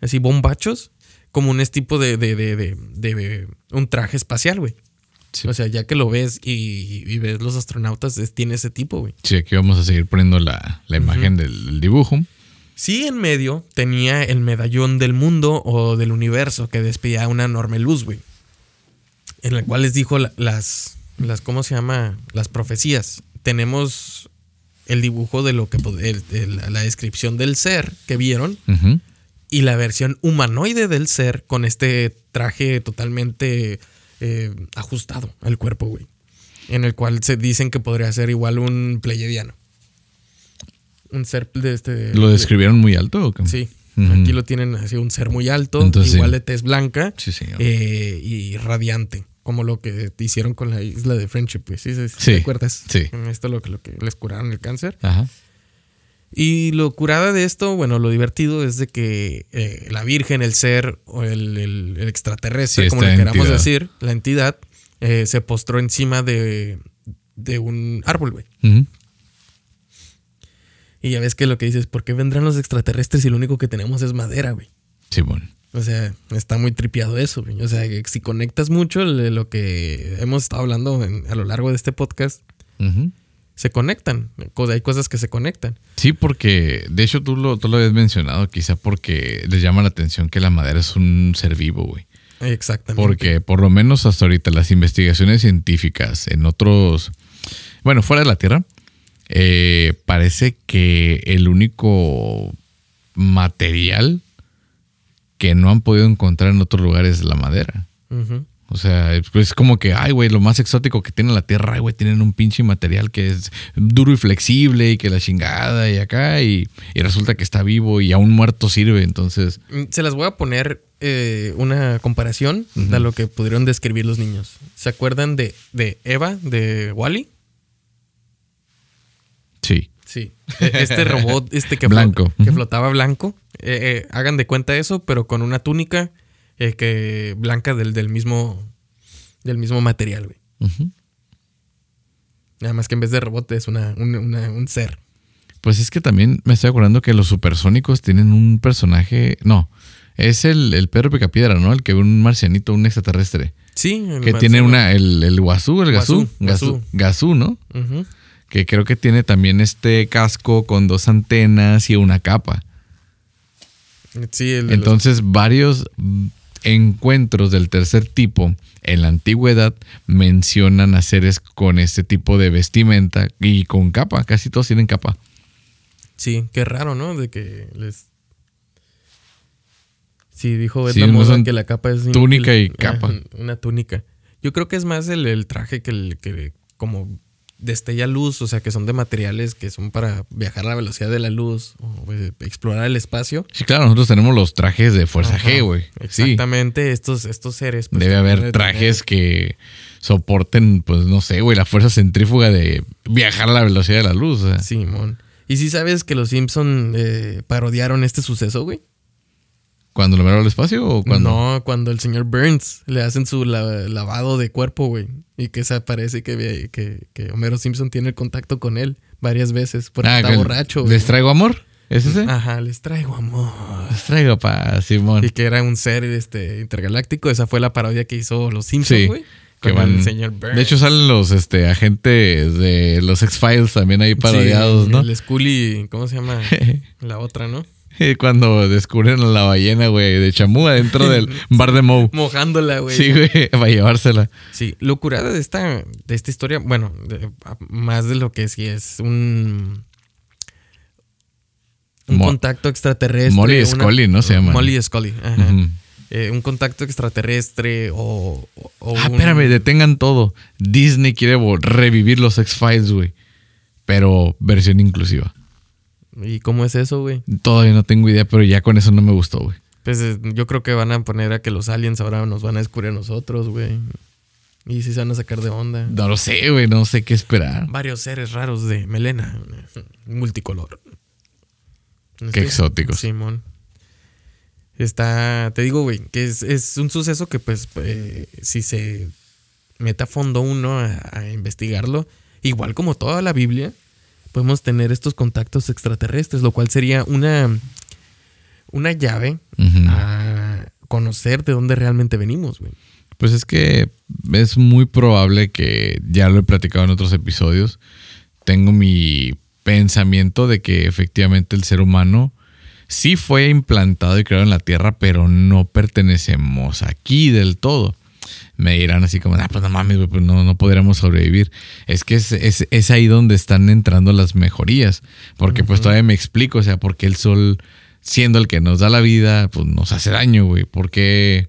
Así bombachos, como un tipo de, de, de, de- de un traje espacial, güey. Sí. O sea, ya que lo ves y, y ves los astronautas, es- tiene ese tipo, güey. Sí, aquí vamos a seguir poniendo la, la imagen del, del dibujo. Sí, en medio tenía el medallón del mundo o del universo que despedía una enorme luz, güey. En la cual les dijo la- las, las, ¿cómo se llama? Las profecías. Tenemos el dibujo de lo que, el- el- la descripción del ser que vieron y la versión humanoide del ser con este traje totalmente eh, ajustado al cuerpo, güey. En el cual se dicen que podría ser igual un pleyadiano. Un ser de este. ¿Lo de- describieron muy alto o qué? Sí. Aquí lo tienen así, un ser muy alto, Entonces, igual de tez blanca Sí, eh, y radiante. Como lo que hicieron con la isla de Friendship, pues. ¿Sí, sí, ¿Te acuerdas? sí. Con Esto lo que, lo que les curaron el cáncer. Ajá. Y lo curada de esto, bueno, lo divertido es de que eh, la Virgen, el ser o el, el- el extraterrestre, Sí, como le queramos entidad. decir, la entidad, eh, se postró encima de, de un árbol, güey. Ujú. Y ya ves que lo que dices, ¿por qué vendrán los extraterrestres si lo único que tenemos es madera, güey? Sí, bueno. O sea, está muy tripiado eso, güey. O sea, que si conectas mucho lo que hemos estado hablando en- a lo largo de este podcast, se conectan. Co- Hay cosas que se conectan. Sí, porque de hecho tú lo, tú lo habías mencionado, quizá porque les llama la atención que la madera es un ser vivo, güey. Exactamente. Porque por lo menos hasta ahorita las investigaciones científicas en otros, bueno, fuera de la Tierra, eh, parece que el único material que no han podido encontrar en otros lugares es la madera. O sea, es, es como que, ay, güey, lo más exótico que tiene la Tierra, ay, güey, tienen un pinche material que es duro y flexible y que la chingada y acá, y, y resulta que está vivo y aún muerto sirve, entonces, Mm, Se las voy a poner eh, una comparación de lo que pudieron describir los niños. ¿Se acuerdan de, de Eva, de Wally? Sí. Sí. E- Este robot [laughs] este que, flotaba blanco. Eh, eh, hagan de cuenta eso, pero con una túnica eh, que blanca del, del mismo del mismo material, güey. Ujú. Nada más que en vez de robot es una, un, una- un ser. Pues es que también me estoy acordando que los supersónicos tienen un personaje. No, es el, el Pedro Picapiedra, ¿no? El que ve un marcianito, un extraterrestre. Sí. el Que marciano. tiene una. El, el guazú, el gazú. Gazú, gazú, ¿no? Que creo que tiene también este casco con dos antenas y una capa. Sí, el los- Entonces, varios encuentros del tercer tipo en la antigüedad mencionan a seres con este tipo de vestimenta y con capa. Casi todos tienen capa. Sí, qué raro, ¿no? De que les. Sí, dijo Sí, no son que la capa es. túnica y capa. [laughs] Una túnica. Yo creo que es más el, el traje que el que como destella luz, o sea, que son de materiales que son para viajar a la velocidad de la luz o eh, explorar el espacio. Sí, claro, nosotros tenemos los trajes de Fuerza G, güey. Sí. Exactamente, estos, estos seres. pues, Debe haber deben trajes que soporten, pues no sé, güey, la fuerza centrífuga de viajar a la velocidad de la luz. o sea. Simón. ¿Y si sabes que los Simpson eh, parodiaron este suceso, güey? ¿Cuando lo miraron al espacio o cuando? No, cuando el señor Burns le hacen su la- lavado de cuerpo, güey. Y que se aparece que, que, que Homero Simpson tiene contacto con él varias veces porque Ah, está borracho, güey. ¿Les traigo amor? ¿Es ese? Ajá, les traigo amor. Les traigo pa, Simón. Y que era un ser este, intergaláctico. Esa fue la parodia que hizo los Simpsons, Sí, güey. que van- el señor Burns. De hecho, salen los este, agentes de los X-Files también ahí Sí, parodiados, ¿no? El Scully, ¿cómo se llama? [laughs] la otra, ¿no? [laughs] Cuando descubren a la ballena, güey, de chamú adentro del [laughs] bar de Moe. Mojándola, güey. Sí, güey, [laughs] para llevársela. Sí, lo curada de esta, de esta historia, bueno, de- más de lo que sí es un, un Mo- contacto extraterrestre. Molly Scully, ¿no? Se llama. Molly Scully, ajá. Eh, un contacto extraterrestre o, o- o Ah, un- espérame, detengan todo. Disney quiere revivir los X-Files, güey. Pero versión inclusiva. ¿Y cómo es eso, güey? Todavía no tengo idea, pero ya con eso no me gustó, güey. Pues eh, yo creo que van a poner a que los aliens ahora nos van a descubrir a nosotros, güey. Y si se van a sacar de onda. No lo sé, güey, no sé qué esperar. Varios seres raros de melena, [laughs] multicolor. Qué exóticos. Simón. Está, te digo, güey, que es, es un suceso que pues eh, si se mete a fondo uno a, a investigarlo, igual como toda la Biblia, podemos tener estos contactos extraterrestres, lo cual sería una, una llave a conocer de dónde realmente venimos, güey. Pues es que es muy probable que, ya lo he platicado en otros episodios, tengo mi pensamiento de que efectivamente el ser humano sí fue implantado y creado en la Tierra, pero no pertenecemos aquí del todo. Me dirán así como, ah, pues no mames, güey, pues no, no podríamos sobrevivir. Es que es, es- es ahí donde están entrando las mejorías. Porque pues todavía me explico, o sea, porque el sol, siendo el que nos da la vida, pues nos hace daño, güey. ¿Por qué?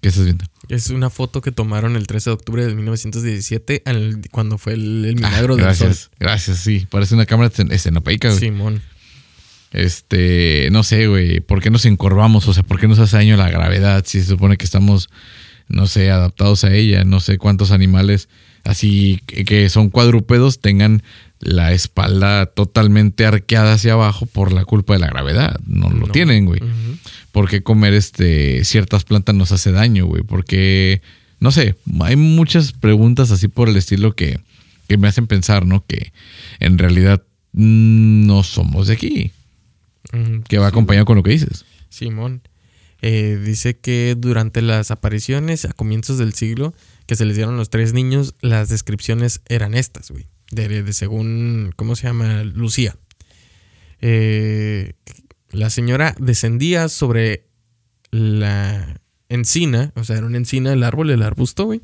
¿Qué estás viendo? Es una foto que tomaron el 13 de octubre de 1917 al- cuando fue el, el milagro Ah, del gracias, sol. gracias, sí. Parece una cámara escen- escenopeica, güey. Simón. Este, no sé, güey. ¿Por qué nos encorvamos? O sea, ¿por qué nos hace daño la gravedad? Si se supone que estamos, no sé, adaptados a ella. No sé cuántos animales así que, son cuadrúpedos tengan la espalda totalmente arqueada hacia abajo por la culpa de la gravedad. No lo tienen, güey. ¿Por qué comer este, ciertas plantas nos hace daño, güey? Porque, no sé, hay muchas preguntas así por el estilo que, que me hacen pensar, ¿no? Que en realidad no somos de aquí. Que va acompañado con lo que dices. Simón. Eh, dice que durante las apariciones a comienzos del siglo que se les dieron los tres niños, las descripciones eran estas, güey. De, de según, ¿cómo se llama? Lucía. Eh, la señora descendía sobre la encina, o sea, era una encina, el árbol, el arbusto, güey.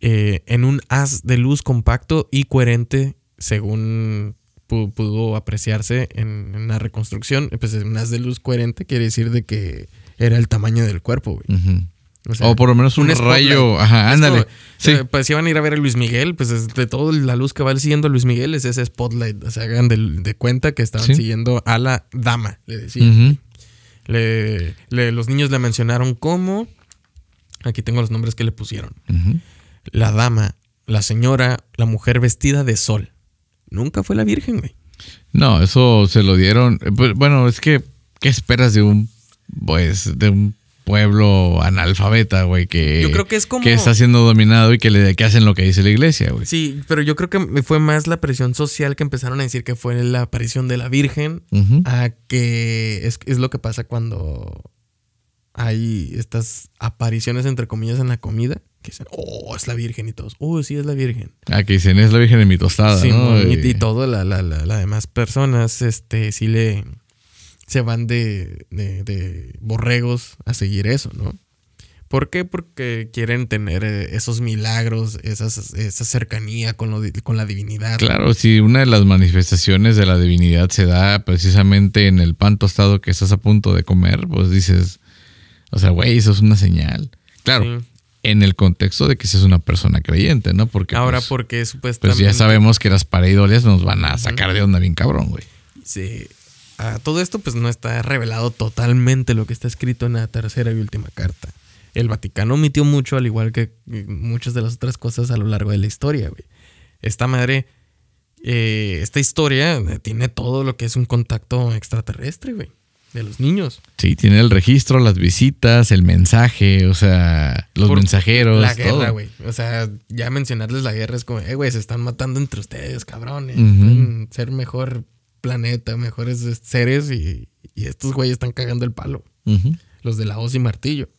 Eh, en un haz de luz compacto y coherente, según pu- pudo apreciarse en, en la reconstrucción. Pues un haz de luz coherente quiere decir de que era el tamaño del cuerpo, güey. O sea, o por lo menos un, rayo. Ajá, ándale. como, Sí. eh, pues si van a ir a ver a Luis Miguel, pues es de toda la luz que va siguiendo a Luis Miguel es ese spotlight. O sea, hagan de, de cuenta que estaban Sí. siguiendo a la dama, le decían. Le- le- los niños le mencionaron como... Aquí tengo los nombres que le pusieron. La dama, la señora, la mujer vestida de sol. Nunca fue la Virgen, güey. No, eso se lo dieron. eh, pues, Bueno, es que, ¿qué esperas de un, pues, de un pueblo analfabeta, güey? Que, Yo creo que es como- que está siendo dominado y que le que hacen lo que dice la iglesia, güey. Sí, pero yo creo que fue más la presión social que empezaron a decir que fue la aparición de la Virgen a que es, es lo que pasa cuando hay estas apariciones entre comillas en la comida que dicen, oh, es la Virgen y todos, oh, sí es la Virgen. Ah, que dicen, es la Virgen de mi tostada, Sí, ¿no? y, y todo, la, la, la, las demás personas, este, sí le se van de, de, de borregos a seguir eso, ¿no? ¿Por qué? Porque quieren tener eh, esos milagros, esas, esa cercanía con, lo con la divinidad. Claro, si una de las manifestaciones de la divinidad se da precisamente en el pan tostado que estás a punto de comer, pues dices, o sea, güey, eso es una señal. Claro, Sí. en el contexto de que seas una persona creyente, ¿no? Porque Ahora, pues, porque pues supuestamente. ya sabemos que las pareidoles nos van a sacar de onda bien cabrón, güey. Sí. A todo esto, pues no está revelado totalmente lo que está escrito en la tercera y última carta. El Vaticano omitió mucho, al igual que muchas de las otras cosas a lo largo de la historia, güey. Esta madre, eh, esta historia eh, tiene todo lo que es un contacto extraterrestre, güey, de los niños. Sí, tiene el registro, las visitas, el mensaje, o sea, los Por mensajeros. La guerra, güey. O sea, ya mencionarles la guerra es como, eh, güey, se están matando entre ustedes, cabrones. Ser mejor planeta, mejores seres y, y estos güeyes están cagando el palo. Los de la hoz y martillo.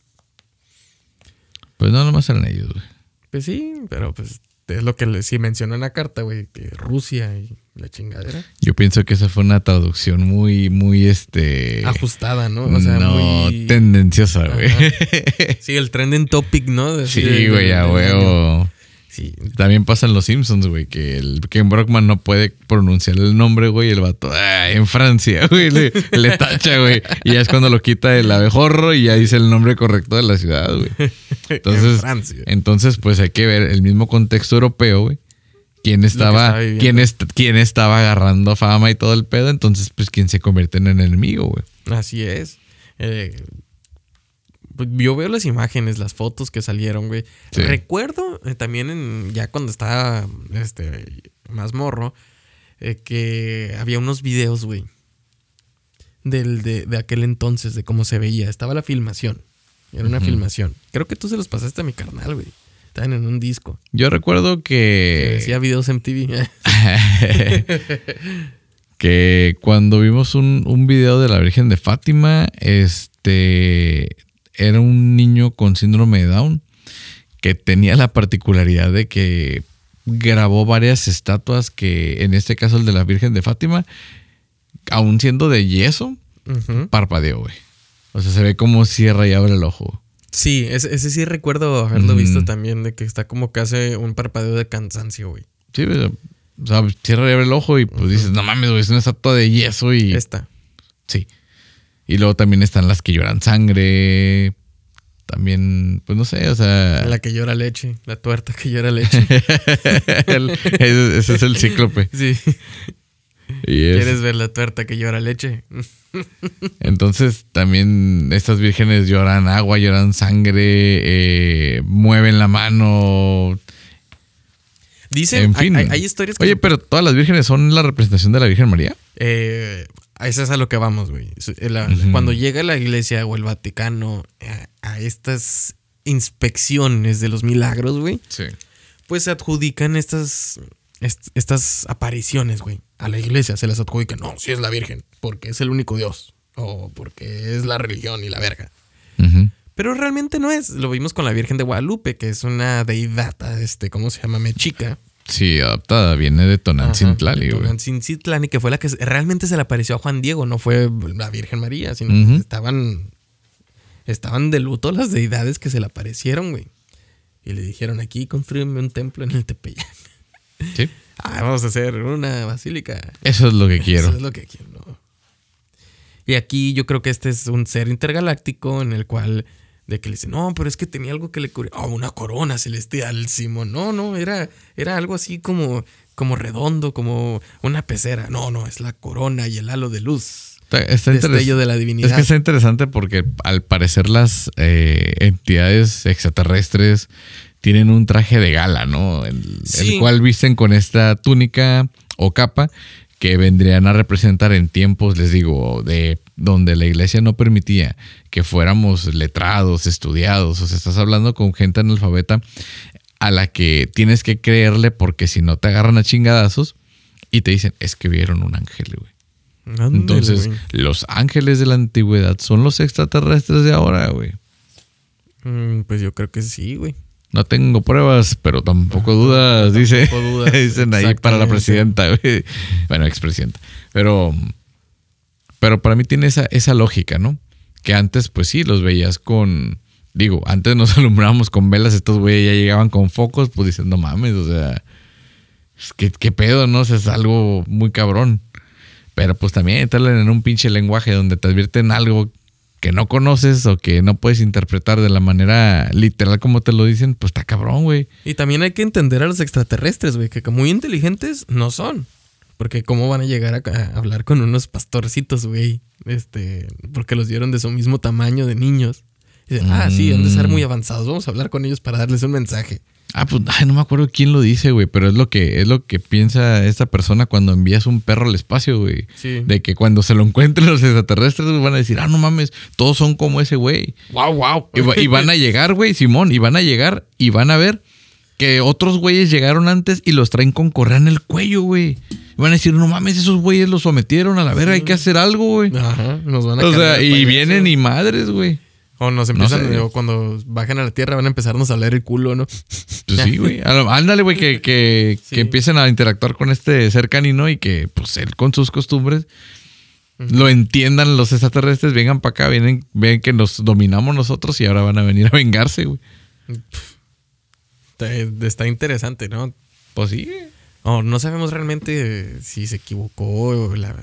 Pues no, nomás eran ellos, güey. Pues sí, pero pues es lo que le, si mencionó en la carta, güey, que Rusia y la chingadera. Yo pienso que esa fue una traducción muy, muy, este... Ajustada, ¿no? O sea, no, muy... tendenciosa, güey. [laughs] Sí, el trending topic, ¿no? De- Sí, güey, a huevo. Sí. También pasa en Los Simpsons, güey, que el Ken Brockman no puede pronunciar el nombre, güey, el vato, "Ah, en Francia, [laughs] güey, le, le tacha, güey. Y ya es cuando lo quita el abejorro y ya dice el nombre correcto de la ciudad, güey. [laughs] en Entonces, Francia. entonces, pues hay que ver el mismo contexto europeo, güey. Quién estaba, quién, est- quién estaba agarrando fama y todo el pedo, entonces, pues quién se convierte en enemigo, güey. Así es. Eh, yo veo las imágenes, las fotos que salieron, güey. Sí. Recuerdo eh, también en- ya cuando estaba este, más morro, eh, que había unos videos, güey. Del, de, de aquel entonces, de cómo se veía. Estaba la filmación. Era una filmación. Creo que tú se los pasaste a mi carnal, güey. Estaban en un disco. Yo recuerdo Que que... decía videos MTV. [laughs] que cuando vimos un, un video de la Virgen de Fátima, este era un niño con síndrome de Down que tenía la particularidad de que grabó varias estatuas que, en este caso el de la Virgen de Fátima, aún siendo de yeso, Ujú. parpadeó, güey. O sea, se ve como cierra y abre el ojo. Sí, ese, ese sí recuerdo haberlo Mm. visto también, de que está como que hace un parpadeo de cansancio, güey. Sí, o sea, cierra y abre el ojo y pues dices, no mames, güey, es una estatua de yeso y... Esta. Sí. Y luego también están las que lloran sangre. También, pues no sé, o sea. La que llora leche, la tuerta que llora leche. [laughs] el- ese, ese es el cíclope. sí. Y es- ¿Quieres ver la tuerta que llora leche? [laughs] entonces también estas vírgenes lloran agua, lloran sangre, eh, mueven la mano. Dicen, En fin. hay, hay- historias que... Oye, pero todas las vírgenes son la representación de la Virgen María. Eh, eso es a lo que vamos, güey. Ujú. Cuando llega la iglesia o el Vaticano a, a estas inspecciones de los milagros, güey, Sí. pues se adjudican estas, est- estas apariciones, güey. A la iglesia se las adjudican. No, si es la Virgen, porque es el único Dios. O porque es la religión y la verga. Pero realmente no es. Lo vimos con la Virgen de Guadalupe, que es una deidad, este, ¿cómo se llama? Mechica. Sí, adaptada, viene de Tonancintlali, Ajá, güey. Tonancintlali, que fue la que realmente se le apareció a Juan Diego, no fue la Virgen María, sino que estaban, estaban de luto las deidades que se le aparecieron, güey. Y le dijeron, aquí construyeme un templo en el Tepeyac. Sí. [laughs] Ah, vamos a hacer una basílica. Eso es lo que quiero. Eso es lo que quiero. ¿no? Y aquí yo creo que este es un ser intergaláctico en el cual de que le dice, no, pero es que tenía algo que le cubría. Oh, una corona celestial, Simón. No, no, era, era algo así como, como redondo, como una pecera. No, no, es la corona y el halo de luz. Está, está Destello interes- de la divinidad. Es que está interesante porque al parecer las eh, entidades extraterrestres tienen un traje de gala, ¿no? El, el cual visten con esta túnica o capa que vendrían a representar en tiempos, les digo, de donde la iglesia no permitía que fuéramos letrados, estudiados. O sea, estás hablando con gente analfabeta a la que tienes que creerle porque si no te agarran a chingadazos y te dicen, es que vieron un ángel, güey. Entonces, los ángeles de la antigüedad son los extraterrestres de ahora, güey. Mm, pues yo creo que sí, güey. No tengo pruebas, pero tampoco dudas, dice. tampoco dudas, [laughs] Dicen ahí para la presidenta, güey. Bueno, expresidenta. Pero, pero para mí tiene esa, esa lógica, ¿no? Que antes, pues sí, los veías con. Digo, antes nos [laughs] alumbrábamos con velas, estos güeyes ya llegaban con focos, pues dices, no mames, o sea. que- ¿Qué pedo, no? O sea, es algo muy cabrón. Pero pues también entrarle en un pinche lenguaje donde te advierten algo que no conoces o que no puedes interpretar de la manera literal como te lo dicen, pues está cabrón, güey. Y también hay que entender a los extraterrestres, güey, que muy inteligentes no son. Porque cómo van a llegar a, a hablar con unos pastorcitos, güey. Este, porque los dieron de su mismo tamaño de niños. Y dicen, ah, sí, han de ser muy Mm. avanzados. Vamos a hablar con ellos para darles un mensaje. Ah, pues ay, no me acuerdo quién lo dice, güey, pero es lo que es lo que piensa esta persona cuando envías un perro al espacio, güey. Sí. De que cuando se lo encuentren los extraterrestres güey, van a decir, ah, no mames, todos son como ese güey. Wow, wow. Y, y van a llegar, güey, Simón, y van a llegar y van a ver que otros güeyes llegaron antes y los traen con correa en el cuello, güey. Y van a decir, no mames, esos güeyes los sometieron a la verga, hay que hacer algo, güey. Ajá, nos van a O sea, y vienen y madres, güey. O nos No empiezan, sé. o cuando bajan a la tierra van a empezarnos a leer el culo, ¿no? Pues sí, güey. Ándale, güey, que, que, [laughs] Sí. que empiecen a interactuar con este ser canino y que, pues, él con sus costumbres lo entiendan los extraterrestres, vengan para acá, vienen, ven que nos dominamos nosotros y ahora van a venir a vengarse, güey. Está, está interesante, ¿no? Pues sí, güey. Oh, no sabemos realmente si se equivocó la-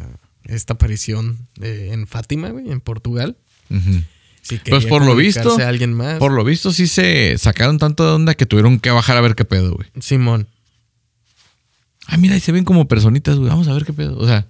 esta aparición de- en Fátima, güey, en Portugal. Ujú. Si Pues por lo visto, a alguien más. Por lo visto, sí se sacaron tanto de onda que tuvieron que bajar a ver qué pedo, güey. Simón. Ah, mira, ahí se ven como personitas, güey. Vamos a ver qué pedo. O sea.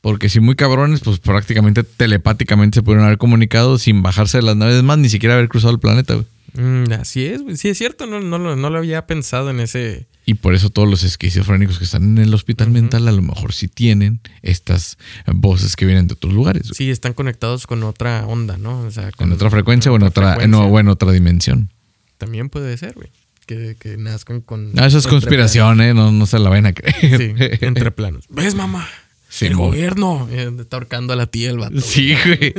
Porque si muy cabrones, pues prácticamente telepáticamente se pudieron haber comunicado sin bajarse de las naves Es más, ni siquiera haber cruzado el planeta, güey. Mm, así es, güey. Sí, es cierto. No, no, no lo había pensado en ese. Y por eso todos los esquizofrénicos que están en el hospital mental a lo mejor sí tienen estas voces que vienen de otros lugares. Sí, están conectados con otra onda, ¿no? O sea, En otra frecuencia o en otra, frecuencia. no, o en otra dimensión. También puede ser, güey. Que, que nazcan con. No, eso es conspiración, ¿eh? No, no se la vayan a creer. Sí, entre planos. ¿Ves, mamá? Sí, el gobierno. Eh, Está ahorcando a la tía el vato. Sí, güey.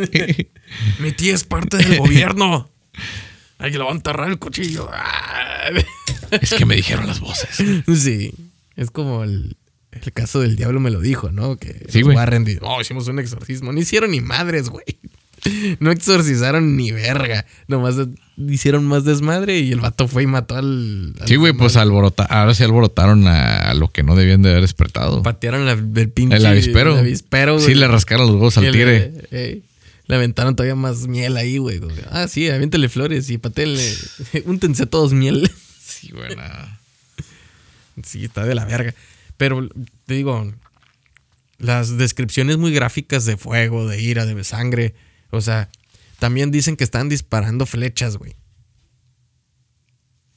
Mi tía es parte del [laughs] gobierno. Hay que levantar el cuchillo. Es que me dijeron las voces. [laughs] Sí. Es como el, el caso del diablo me lo dijo, ¿no? Que Sí, güey. No, hicimos un exorcismo. No hicieron ni madres, güey. [laughs] No exorcizaron ni verga. Nomás hicieron más desmadre y el vato fue y mató al. al Sí, güey, pues alborota, ahora sí alborotaron a, lo que no debían de haber despertado. Patearon la- el pinche. El avispero. El avispero. Sí, le rascaron los huevos al tigre. eh, le aventaron todavía más miel ahí, güey. Ah, sí, aviéntale flores y patéle. [laughs] Úntense todos miel. Sí, güey, nada. Sí, está de la verga. Pero te digo, las descripciones muy gráficas de fuego, de ira, de sangre. O sea, también dicen que están disparando flechas, güey.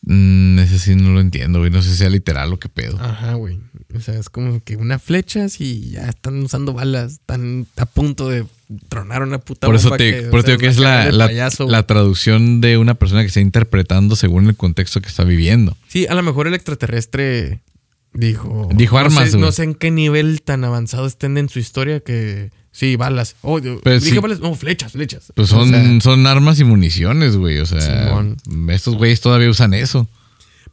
Mm, ese sí no lo entiendo, güey. No sé si sea literal o qué pedo. Ajá, güey. O sea, es como que una flecha y ya están usando balas. Están a punto de tronar una puta por eso te, por eso te sea, digo que es la, la- traducción de una persona que está interpretando según el contexto que está viviendo. Sí, a lo mejor el extraterrestre dijo. Dijo no armas, sé- No sé en qué nivel tan avanzado estén en su historia que. Sí, balas. Oh, yo- Pues dije sí. balas. No, flechas, flechas. Pues O son, sea, son armas y municiones, güey. O sea, Simón. estos güeyes todavía usan eso.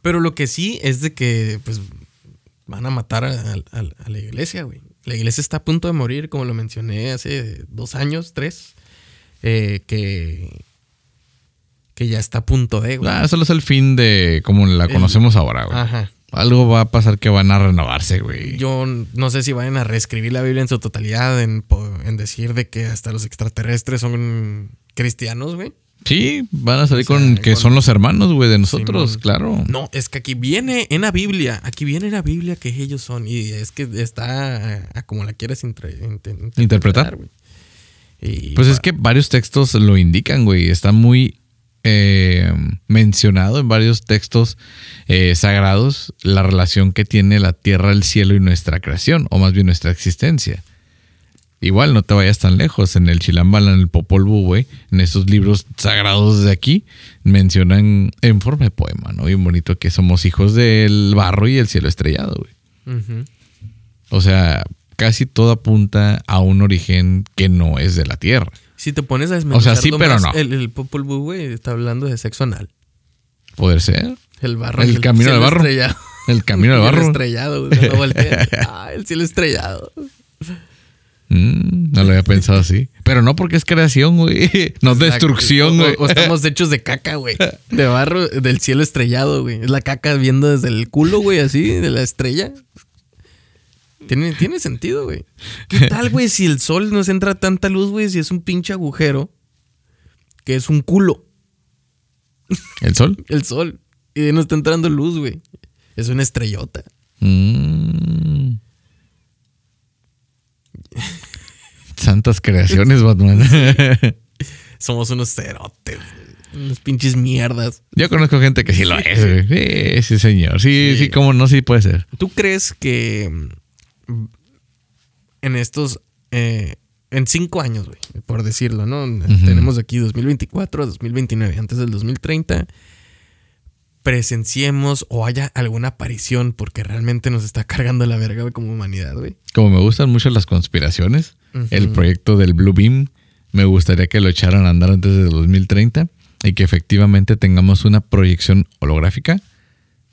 Pero lo que sí es de que, pues, van a matar a, a- a la iglesia, güey. La iglesia está a punto de morir, como lo mencioné hace dos años, tres. eh, que. Que ya está a punto de, güey. Ah, solo es el fin de como la El- conocemos ahora, güey. Ajá. Algo va a pasar que van a renovarse, güey. Yo no sé si vayan a reescribir la Biblia en su totalidad, en, en decir de que hasta los extraterrestres son cristianos, güey. Sí, van a salir O sea, con que con- son los hermanos, güey, de nosotros, Simón. claro. No, es que aquí viene en la Biblia, aquí viene en la Biblia que ellos son y es que está a, a como la quieres intre- inte- Interpretar. Y Pues es que varios textos lo indican, güey. Está muy eh, mencionado en varios textos eh, sagrados la relación que tiene la tierra, el cielo y nuestra creación, o más bien nuestra existencia. Igual no te vayas tan lejos. En el Chilambala, en el Popol Vuh, güey, en esos libros sagrados de aquí, mencionan en forma de poema, ¿no? Bien bonito que somos hijos del barro y el cielo estrellado, güey. O sea, casi todo apunta a un origen que no es de la tierra. Si te pones a O sea, sí, pero no. El, el Popol Vuh, güey, está hablando de sexo anal. Poder ser. El barro. El camino cielo del barro. Estrellado. El camino del [laughs] El barro. estrellado, güey. No [laughs] ah, el cielo estrellado. Mm, no lo había pensado así. Pero no porque es creación, güey. [laughs] No destrucción, O- güey. O, o estamos hechos de caca, güey. De barro, del cielo estrellado, güey. Es la caca viendo desde el culo, güey, así, de la estrella. Tiene, tiene sentido, güey. ¿Qué [laughs] tal, güey, si el sol nos entra tanta luz, güey, si es un pinche agujero que es un culo? ¿El sol? [laughs] El sol. Y no está entrando luz, güey. Es una estrellota. Mm. Santas creaciones, Batman. [laughs] Somos unos cerotes, unos pinches mierdas. Yo conozco gente que sí lo es, güey. Sí, sí, señor. Sí, sí, Sí. cómo no, sí puede ser. ¿Tú crees que mm, en estos, eh, en cinco años, güey, por decirlo, ¿no? Tenemos aquí 2024, 2029, antes del 2030, presenciemos o haya alguna aparición porque realmente nos está cargando la verga, güey, como humanidad, güey. Como me gustan mucho las conspiraciones, el proyecto del Blue Beam, me gustaría que lo echaran a andar antes del 2030 y que efectivamente tengamos una proyección holográfica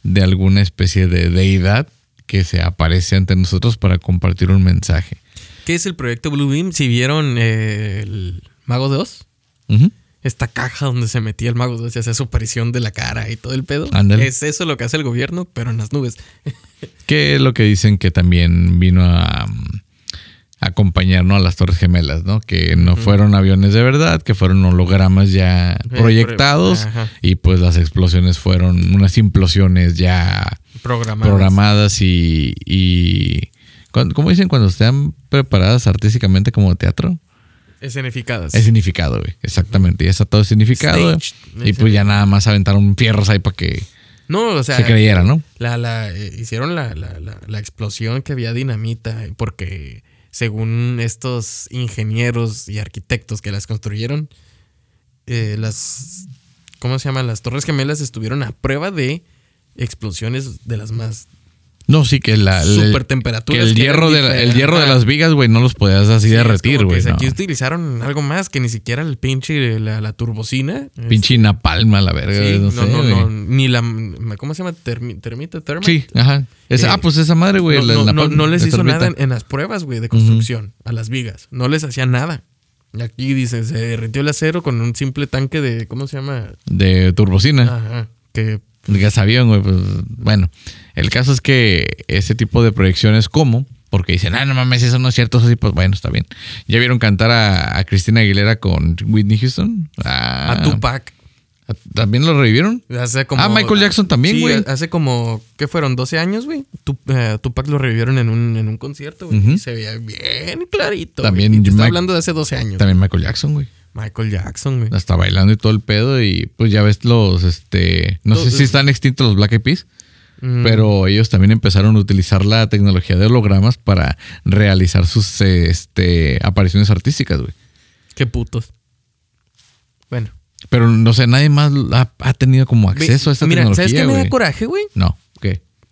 de alguna especie de deidad que se aparece ante nosotros para compartir un mensaje. ¿Qué es el proyecto Blue Beam? Si vieron eh, el Mago de Oz, esta caja donde se metía el Mago de Oz y hacía su aparición de la cara y todo el pedo. Ándale. Es eso lo que hace el gobierno, pero en las nubes. [laughs] Que es lo que dicen que también vino a, acompañarnos a las Torres Gemelas, ¿no? Que no fueron aviones de verdad, que fueron hologramas ya proyectados pro- ajá. y pues las explosiones fueron unas implosiones ya Programadas. programadas y, y ¿cómo dicen cuando están preparadas artísticamente como teatro? Escenificadas. Es significado, güey. Exactamente. Ya está todo significado. Staged. Y pues ya nada más aventaron fierros ahí para que no, o sea, se creyera, ¿no? La, la, eh, hicieron la, la, la, la explosión que había dinamita porque según estos ingenieros y arquitectos que las construyeron, eh, las, ¿cómo se llama? Las torres gemelas estuvieron a prueba de explosiones de las más No, sí que la, super que temperaturas. el que hierro de la- el hierro de las vigas, güey, no los podías así Sí, derretir, güey. no. Aquí utilizaron algo más que ni siquiera el pinche, la, la turbocina. Pinche napalma, la verga. Sí, no, no, sé, no, ni la, ¿cómo se llama? Termi- termita, termite. Sí, ajá. Esa- Eh, ah, pues esa madre, güey. no, no- les hizo termita. nada en, en las pruebas, güey, de construcción a las vigas. No les hacía nada. Y aquí dice, se derritió el acero con un simple tanque de, ¿cómo se llama? De turbocina. Ajá, que Ya sabían, güey. Pues, bueno, el caso es que ese tipo de proyecciones, como Porque dicen, ah, no mames, eso no es cierto. Eso sí, pues bueno, está bien. ¿Ya vieron cantar a, a Cristina Aguilera con Whitney Houston? Ah, a Tupac. ¿También lo revivieron? Hace como, Ah, Michael Jackson también, Sí, güey. hace como, ¿qué fueron? ¿12 años, güey? Eh, Tupac lo revivieron en un, en un concierto, güey. Y se veía bien clarito. También. Te está hablando de hace 12 años. También Michael Jackson, güey. Michael Jackson, güey. Hasta bailando y todo el pedo. Y pues ya ves los, este. No sé si están extintos los Black Eyed Peas. Mm, Pero ellos también empezaron a utilizar la tecnología de hologramas para realizar sus este, apariciones artísticas, güey. Qué putos. Bueno. Pero no sé, nadie más ha, ha tenido como acceso Ve- a esta Mira, tecnología. ¿sabes qué me da coraje, güey? No.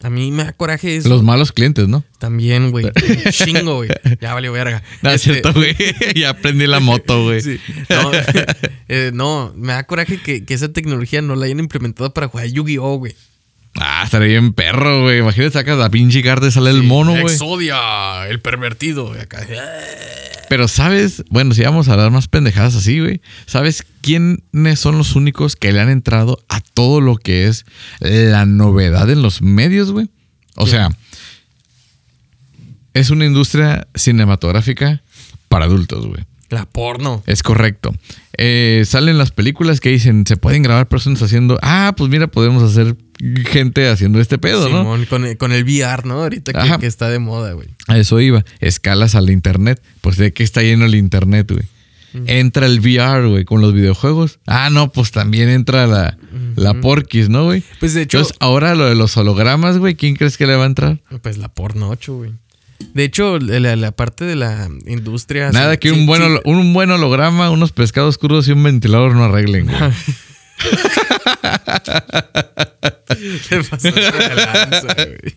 A mí me da coraje eso. Los malos clientes, ¿no? También, güey. [laughs] Chingo, güey. Ya valió verga. No, es Este, cierto, güey. [laughs] ya aprendí la moto, güey. Sí. [laughs] No, eh, no, me da coraje que, que esa tecnología no la hayan implementado para jugar Yu-Gi-Oh, güey. Ah, estaría bien perro, güey. Imagínate, sacas la pinche carta y sale el mono, güey. Exodia, el pervertido. acá. Pero, ¿sabes? Bueno, si vamos a hablar más pendejadas así, güey. ¿Sabes quiénes son los únicos que le han entrado a todo lo que es la novedad en los medios, güey? O sea, es una industria cinematográfica para adultos, güey. La porno. Es correcto. Eh, salen las películas que dicen, se pueden grabar personas haciendo, ah, pues mira, podemos hacer gente haciendo este pedo, ¿no? Con, el- con el VR, ¿no? Ahorita que, que está de moda, güey. A eso iba. Escalas al internet. Pues de qué está lleno el internet, güey. Entra el VR, güey, con los videojuegos. Ah, no, pues también entra la, la porquis, ¿no, güey? Pues de hecho, Entonces, ahora lo de los hologramas, güey, ¿quién crees que le va a entrar? pues la porno 8, güey. De hecho, la, la parte de la industria. Nada que sí- un, buen, sí- un buen holograma, unos pescados crudos y un ventilador no arreglen, güey. [laughs] [laughs] Te pasaste de lanza, güey.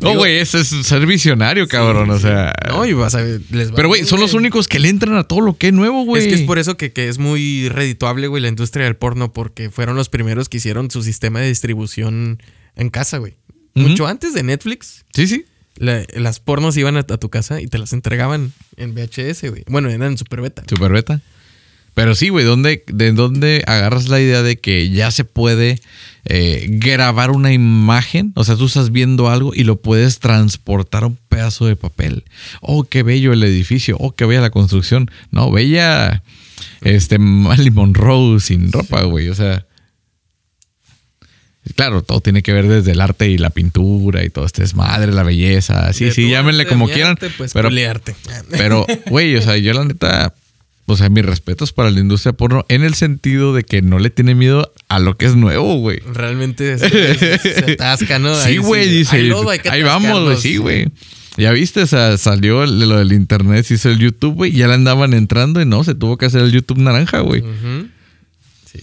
No, güey, eso es ser visionario, cabrón. o sea. No, y vas a les va Pero, güey, son los únicos que le entran a todo lo que es nuevo, güey. Es que es por eso que, que es muy redituable, güey, la industria del porno, porque fueron los primeros que hicieron su sistema de distribución en casa, güey. Mucho antes de Netflix, Sí, sí. la- las pornos iban a, a tu casa y te las entregaban en VHS, güey. Bueno, eran en super beta. Super beta. Pero sí, güey, ¿dónde, ¿de dónde agarras la idea de que ya se puede eh, grabar una imagen? O sea, tú estás viendo algo y lo puedes transportar a un pedazo de papel. Oh, qué bello el edificio. Oh, qué bella la construcción. No, bella este Marilyn Monroe sin ropa, güey. O sea, Claro, todo tiene que ver desde el arte y la pintura y todo este desmadre, la belleza. Sí, sí, llámenle como quieran. pues, pero, culiarte. pero, güey, o sea, yo la neta, o sea, mis respetos para la industria porno en el sentido de que no le tiene miedo a lo que es nuevo, güey. Realmente [laughs] se, se atasca, ¿no? Sí, güey, dice. Ahí, vamos, güey, sí, güey. Ya viste, o sea, salió lo del internet, se hizo el YouTube, güey, y ya le andaban entrando y no, se tuvo que hacer el YouTube naranja, güey. Sí.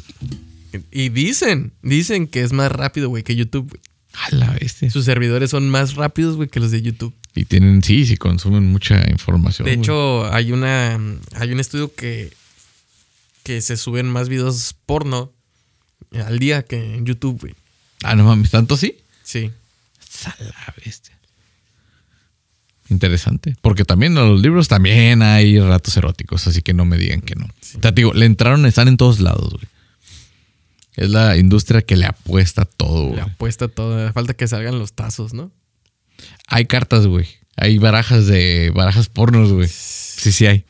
Y dicen, dicen que es más rápido, güey, que YouTube. güey. A la bestia. Sus servidores son más rápidos, güey, que los de YouTube. Y tienen, sí, sí, consumen mucha información. De hecho, hay una hay un estudio que que se suben más videos porno al día que en YouTube, güey. Ah, no mames, ¿tanto sí? Sí. A la bestia. Interesante. Porque también en los libros también hay ratos eróticos, así que no me digan que no. O sea, te digo, le entraron, están en todos lados, güey. Es la industria que le apuesta todo, Le güey. apuesta todo. Falta que salgan los tazos, ¿no? Hay cartas, güey. Hay barajas de barajas pornos, güey. Sí, sí hay.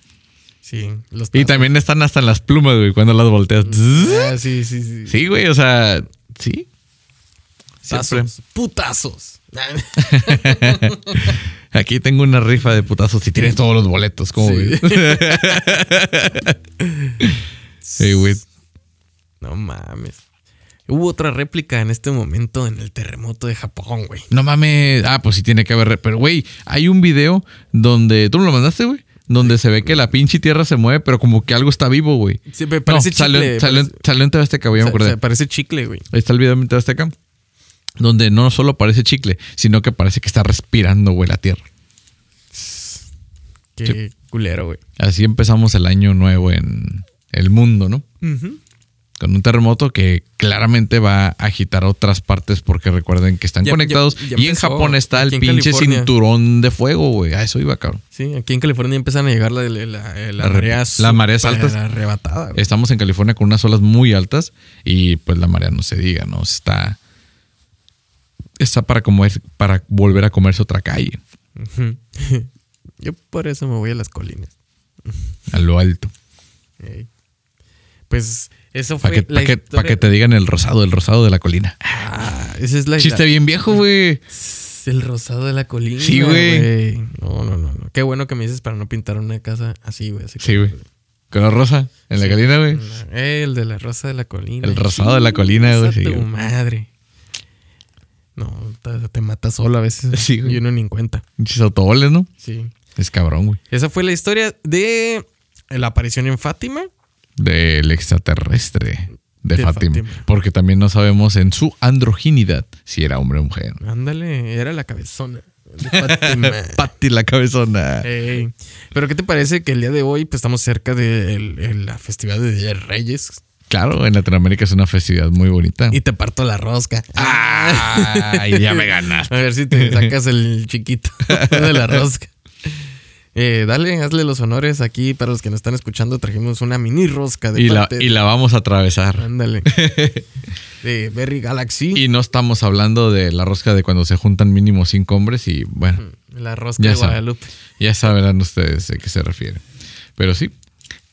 Sí, los Y también están hasta en las plumas, güey, cuando las volteas. Ah, sí, sí, sí. Sí, güey, o sea, sí. Tazos. Putazos. [laughs] Aquí tengo una rifa de putazos si tienes todos los boletos, ¿cómo Sí. ves? [laughs] [laughs] Sí, güey. No mames. Hubo otra réplica en este momento en el terremoto de Japón, güey. No mames. Ah, pues sí tiene que haber. Pero, güey, hay un video donde. ¿Tú me lo mandaste, güey? Donde se ve que la pinche tierra se mueve, pero como que algo está vivo, güey. Sí, me parece chicle. salió, parece- salió en TV Azteca, güey, me acordé. o sea, parece chicle, güey. Ahí está el video en TV Azteca. Donde no solo parece chicle, sino que parece que está respirando, güey, la tierra. Qué culero, güey. Así empezamos el año nuevo en el mundo, ¿no? Con un terremoto que claramente va a agitar otras partes porque recuerden que están Ya- conectados. ya- ya y en Japón está el pinche California. cinturón de fuego, güey. A eso iba, cabrón. Sí, aquí en California empiezan a llegar la, la, la- las La re- mareas. las mareas súper altas. Arrebatadas, güey. Estamos en California con unas olas muy altas y pues la marea no se diga, ¿no? Está, está para, comer, para volver a comerse otra calle. [laughs] Yo por eso me voy a las colinas. a lo alto. Pues eso fue Para que, la pa' que, pa' historia- que te digan el rosado, el rosado de la colina. Ah, esa es la Chiste la- bien viejo, güey. El rosado de la colina. Sí, güey. No, no, no, no. Qué bueno que me dices para no pintar una casa así, güey. Sí, güey. Con la rosa en la colina, güey. Eh, el de la rosa de la colina. El rosado de la colina, güey, tu madre. No, te, te mata solo a veces. [laughs] Sí, güey. Y uno ni en cuenta. Pinches autoboles, ¿no? Sí. Es cabrón, güey. Esa fue la historia de la aparición en Fátima. Del extraterrestre de, De Fátima. Fátima. Porque también no sabemos en su androginidad si era hombre o mujer. Ándale, era la cabezona. [laughs] Pati la cabezona. Pero ¿qué te parece que el día de hoy pues, estamos cerca de el- el- la festividad de Día de Reyes? Claro, en Latinoamérica es una festividad muy bonita. Y te parto la rosca. Ay, ya me ganaste. [laughs] A ver si te sacas el chiquito [laughs] de la rosca. Eh, dale, hazle los honores aquí. Para los que nos están escuchando, trajimos una mini rosca de Y la, y la vamos a atravesar. Ándale. [laughs] De Berry Galaxy. Y no estamos hablando de la rosca de cuando se juntan mínimo cinco hombres y bueno, la rosca Ya de saben. Guadalupe. ya sabrán ustedes de qué se refiere. Pero sí,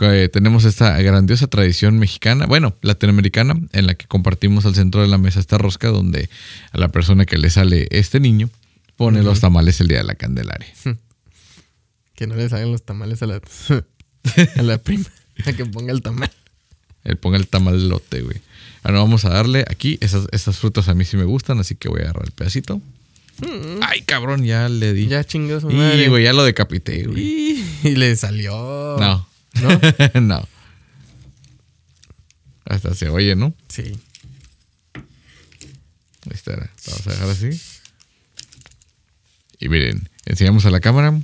eh, tenemos esta grandiosa tradición mexicana, bueno, latinoamericana, en la que compartimos al centro de la mesa esta rosca donde a la persona que le sale este niño pone los tamales el día de la Candelaria. Que no le salgan los tamales a la, [laughs] a la prima. A que ponga el tamal. Él ponga el tamalote, güey. Ahora vamos a darle aquí. Esas, esas frutas a mí sí me gustan, así que voy a agarrar el pedacito. Ay, cabrón, ya le di. Mm. Ya chingó su y, güey, ya lo decapité, güey. Y, y le salió. No. ¿No? [laughs] no. Hasta se oye, ¿no? Sí. Ahí está. Vamos a dejar así. Y miren, enseñamos a la cámara.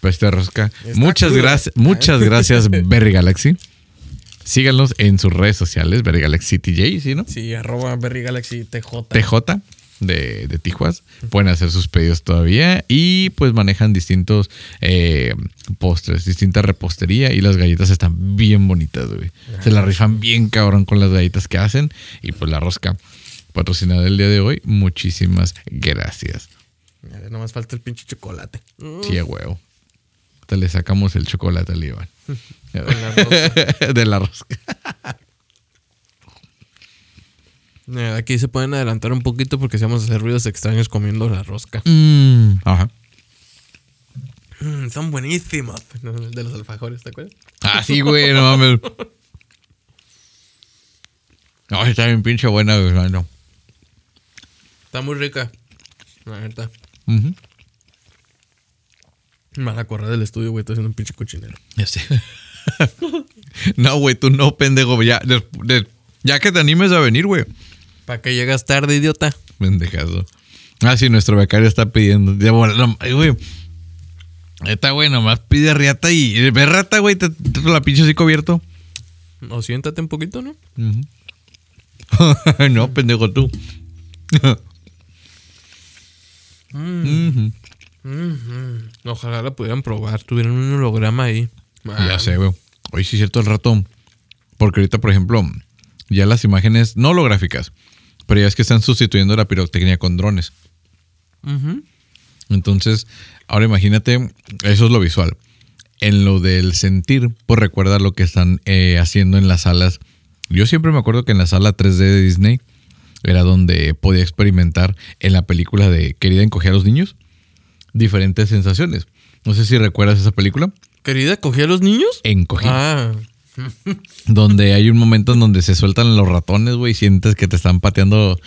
Pues esta rosca. Está Muchas cruda. gracias, muchas gracias, [laughs] Berry Galaxy. Síganos en sus redes sociales, Berry Galaxy TJ, ¿sí, no? Sí, arroba Berry Galaxy TJ. TJ. de, de Tijuas. Pueden hacer sus pedidos todavía y pues manejan distintos eh, postres, distinta repostería y las galletas están bien bonitas, güey. Se la rifan bien cabrón con las galletas que hacen y pues la rosca patrocinada el día de hoy. Muchísimas gracias. No más falta el pinche chocolate. Sí, a huevo. Le sacamos el chocolate al Iván. [laughs] La [laughs] de la rosca. Eh, Aquí se pueden adelantar un poquito porque si vamos a hacer ruidos extraños comiendo la rosca. Mm, ajá. Mm, son buenísimos. [laughs] De los alfajores, ¿te acuerdas? Ah, sí, güey, no mames. No, está bien pinche buena, güey. no. Está muy rica. La neta. Ujú. Me van a correr del estudio, güey. Estoy haciendo un pinche cochinero. Ya sé. [laughs] no, güey, tú no, pendejo. Ya, de- de- ya que te animes a venir, güey. ¿Para qué llegas tarde, idiota? Pendejazo. Ah, sí, nuestro becario está pidiendo. Ya, bueno, güey. Esta, güey, nomás pide riata y. Ve rata, güey, te, te la pinche así cubierto. O siéntate un poquito, ¿no? [laughs] No, pendejo, tú. [laughs] Ojalá la pudieran probar. Tuvieran un holograma ahí. Ah, Ya sé, güey. Hoy sí es cierto el rato. Porque ahorita, por ejemplo, ya las imágenes, no holográficas, pero ya es que están sustituyendo la pirotecnia con drones. Entonces, ahora imagínate, eso es lo visual. En lo del sentir, pues recuerda lo que están eh, haciendo en las salas. Yo siempre me acuerdo que en la sala 3D de Disney era donde podía experimentar en la película de Querida encoger a los niños diferentes sensaciones. No sé si recuerdas esa película. ¿Querida, cogí a los niños? Encogida. Ah. [laughs] donde hay un momento en donde se sueltan los ratones, güey, y sientes que te están pateando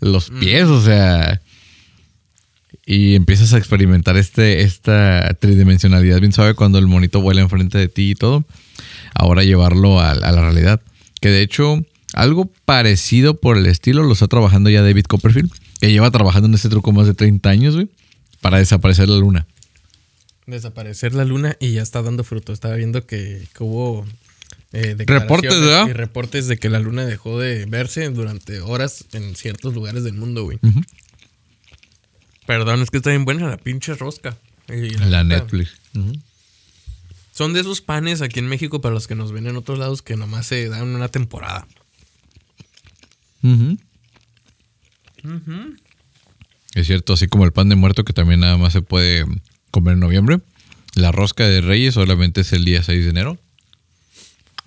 los pies, o sea, y empiezas a experimentar este, esta tridimensionalidad bien suave cuando el monito vuela enfrente de ti y todo. Ahora llevarlo a, a la realidad. Que de hecho, algo parecido por el estilo lo está trabajando ya David Copperfield, que lleva trabajando en este truco más de 30 años, güey, para desaparecer la luna. Desaparecer la luna y ya está dando fruto. Estaba viendo que, que hubo eh, Reportes, ¿verdad? Y reportes de que la luna dejó de verse durante horas en ciertos lugares del mundo, güey. Perdón, es que está bien buena la pinche rosca. Y La Netflix. Son de esos panes aquí en México para los que nos ven en otros lados que nomás se dan una temporada. Ujú. Es cierto, así como el pan de muerto que también nada más se puede comer en noviembre. La rosca de Reyes solamente es el día 6 de enero.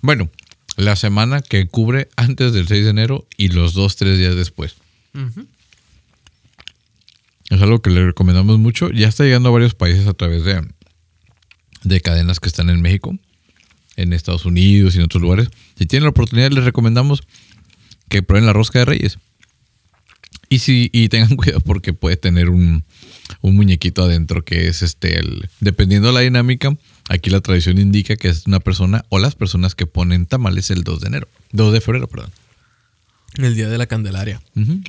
Bueno, la semana que cubre antes del 6 de enero y los dos, tres días después. Es algo que le recomendamos mucho. Ya está llegando a varios países a través de, de cadenas que están en México, en Estados Unidos y en otros lugares. Si tienen la oportunidad, les recomendamos que prueben la rosca de Reyes. Y si y tengan [laughs] cuidado porque puede tener un, un muñequito adentro que es este el dependiendo de la dinámica, aquí la tradición indica que es una persona o las personas que ponen tamales el 2 de enero, 2 de febrero, perdón. El día de la Candelaria. Ujú.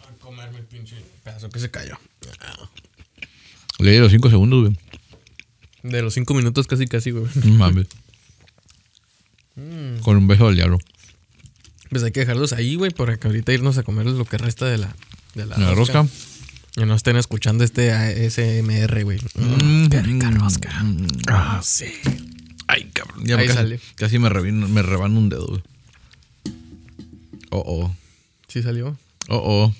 A comerme el pinche pedazo que se cayó. Le di los 5 segundos, güey. De los cinco minutos casi casi, güey. Mames. [laughs] Con un beso al diablo. Pues hay que dejarlos ahí, güey, para que ahorita irnos a comer lo que resta de la, de la, La rosca. Y no estén escuchando este ASMR, güey. Mm, qué rica rosca. Ah, sí. Ay, cabrón. Ya Ahí casi, sale. casi me, revino- me reban un dedo, güey. Oh, oh. Sí salió. Oh, oh.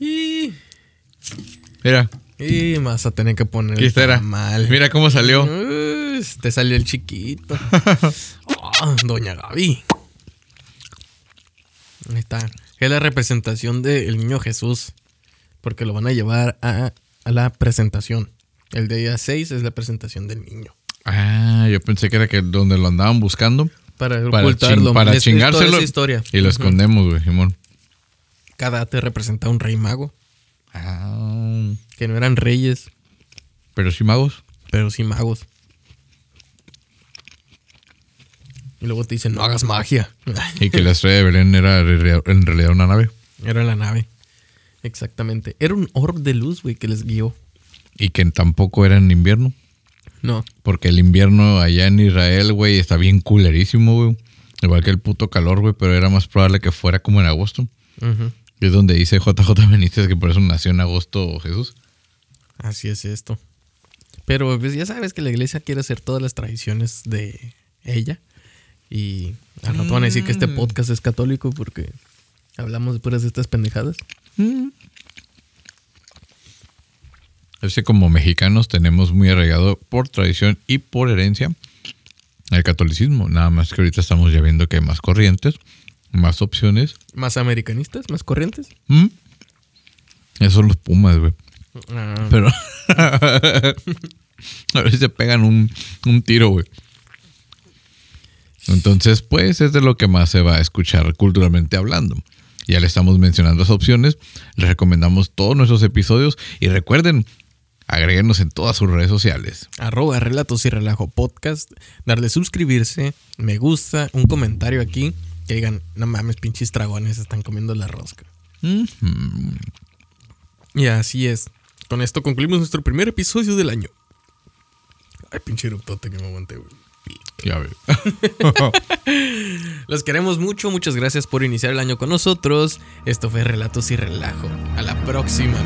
Y, Mira, y más a tener que poner mal. Mira cómo salió. te salió el chiquito. [laughs] Ah, Doña Gaby. Ahí está. Es la representación del niño Jesús. Porque lo van a llevar a, a la presentación. El día 6 es la presentación del niño. Ah, yo pensé que era que donde lo andaban buscando. Para Para, ocultarlo. ching- para Es- chingárselo. historia. Y lo escondemos, güey, Simón. Cada te representa un rey mago. Ah, Que no eran reyes, pero sí magos. pero sí magos. Y luego te dicen, no hagas magia. Y que la estrella de Belén era en realidad una nave. Era la nave. Exactamente. Era un orb de luz, güey, que les guió. Y que tampoco era en invierno. No. Porque el invierno allá en Israel, güey, está bien culerísimo, güey. Igual que el puto calor, güey, pero era más probable que fuera como en agosto. Ujú. Es donde dice JJ Benítez que por eso nació en agosto Jesús. Así es esto. Pero pues ya sabes que la iglesia quiere hacer todas las tradiciones de ella. Y al rato van a decir que este Mm. podcast es católico porque hablamos de puras de estas pendejadas. Es que como mexicanos tenemos muy arraigado por tradición y por herencia el catolicismo. Nada más que ahorita estamos ya viendo que hay más corrientes, más opciones. Más americanistas, más corrientes. ¿Mm? Esos son los pumas, güey. Ah, Pero [laughs] a ver si se pegan un, un tiro, güey. Entonces, pues es de lo que más se va a escuchar culturalmente hablando. Ya le estamos mencionando las opciones, les recomendamos todos nuestros episodios y recuerden, agréguenos en todas sus redes sociales. arroba relatos y relajo podcast. Darle suscribirse, me gusta, un comentario aquí. Que digan, no mames, pinches dragones están comiendo la rosca. Mm, Y así es. Con esto concluimos nuestro primer episodio del año. Ay, pinche eruptote que me aguanté, güey. [laughs] Los queremos mucho, muchas gracias por iniciar el año con nosotros. Esto fue Relatos y Relajo. A la próxima.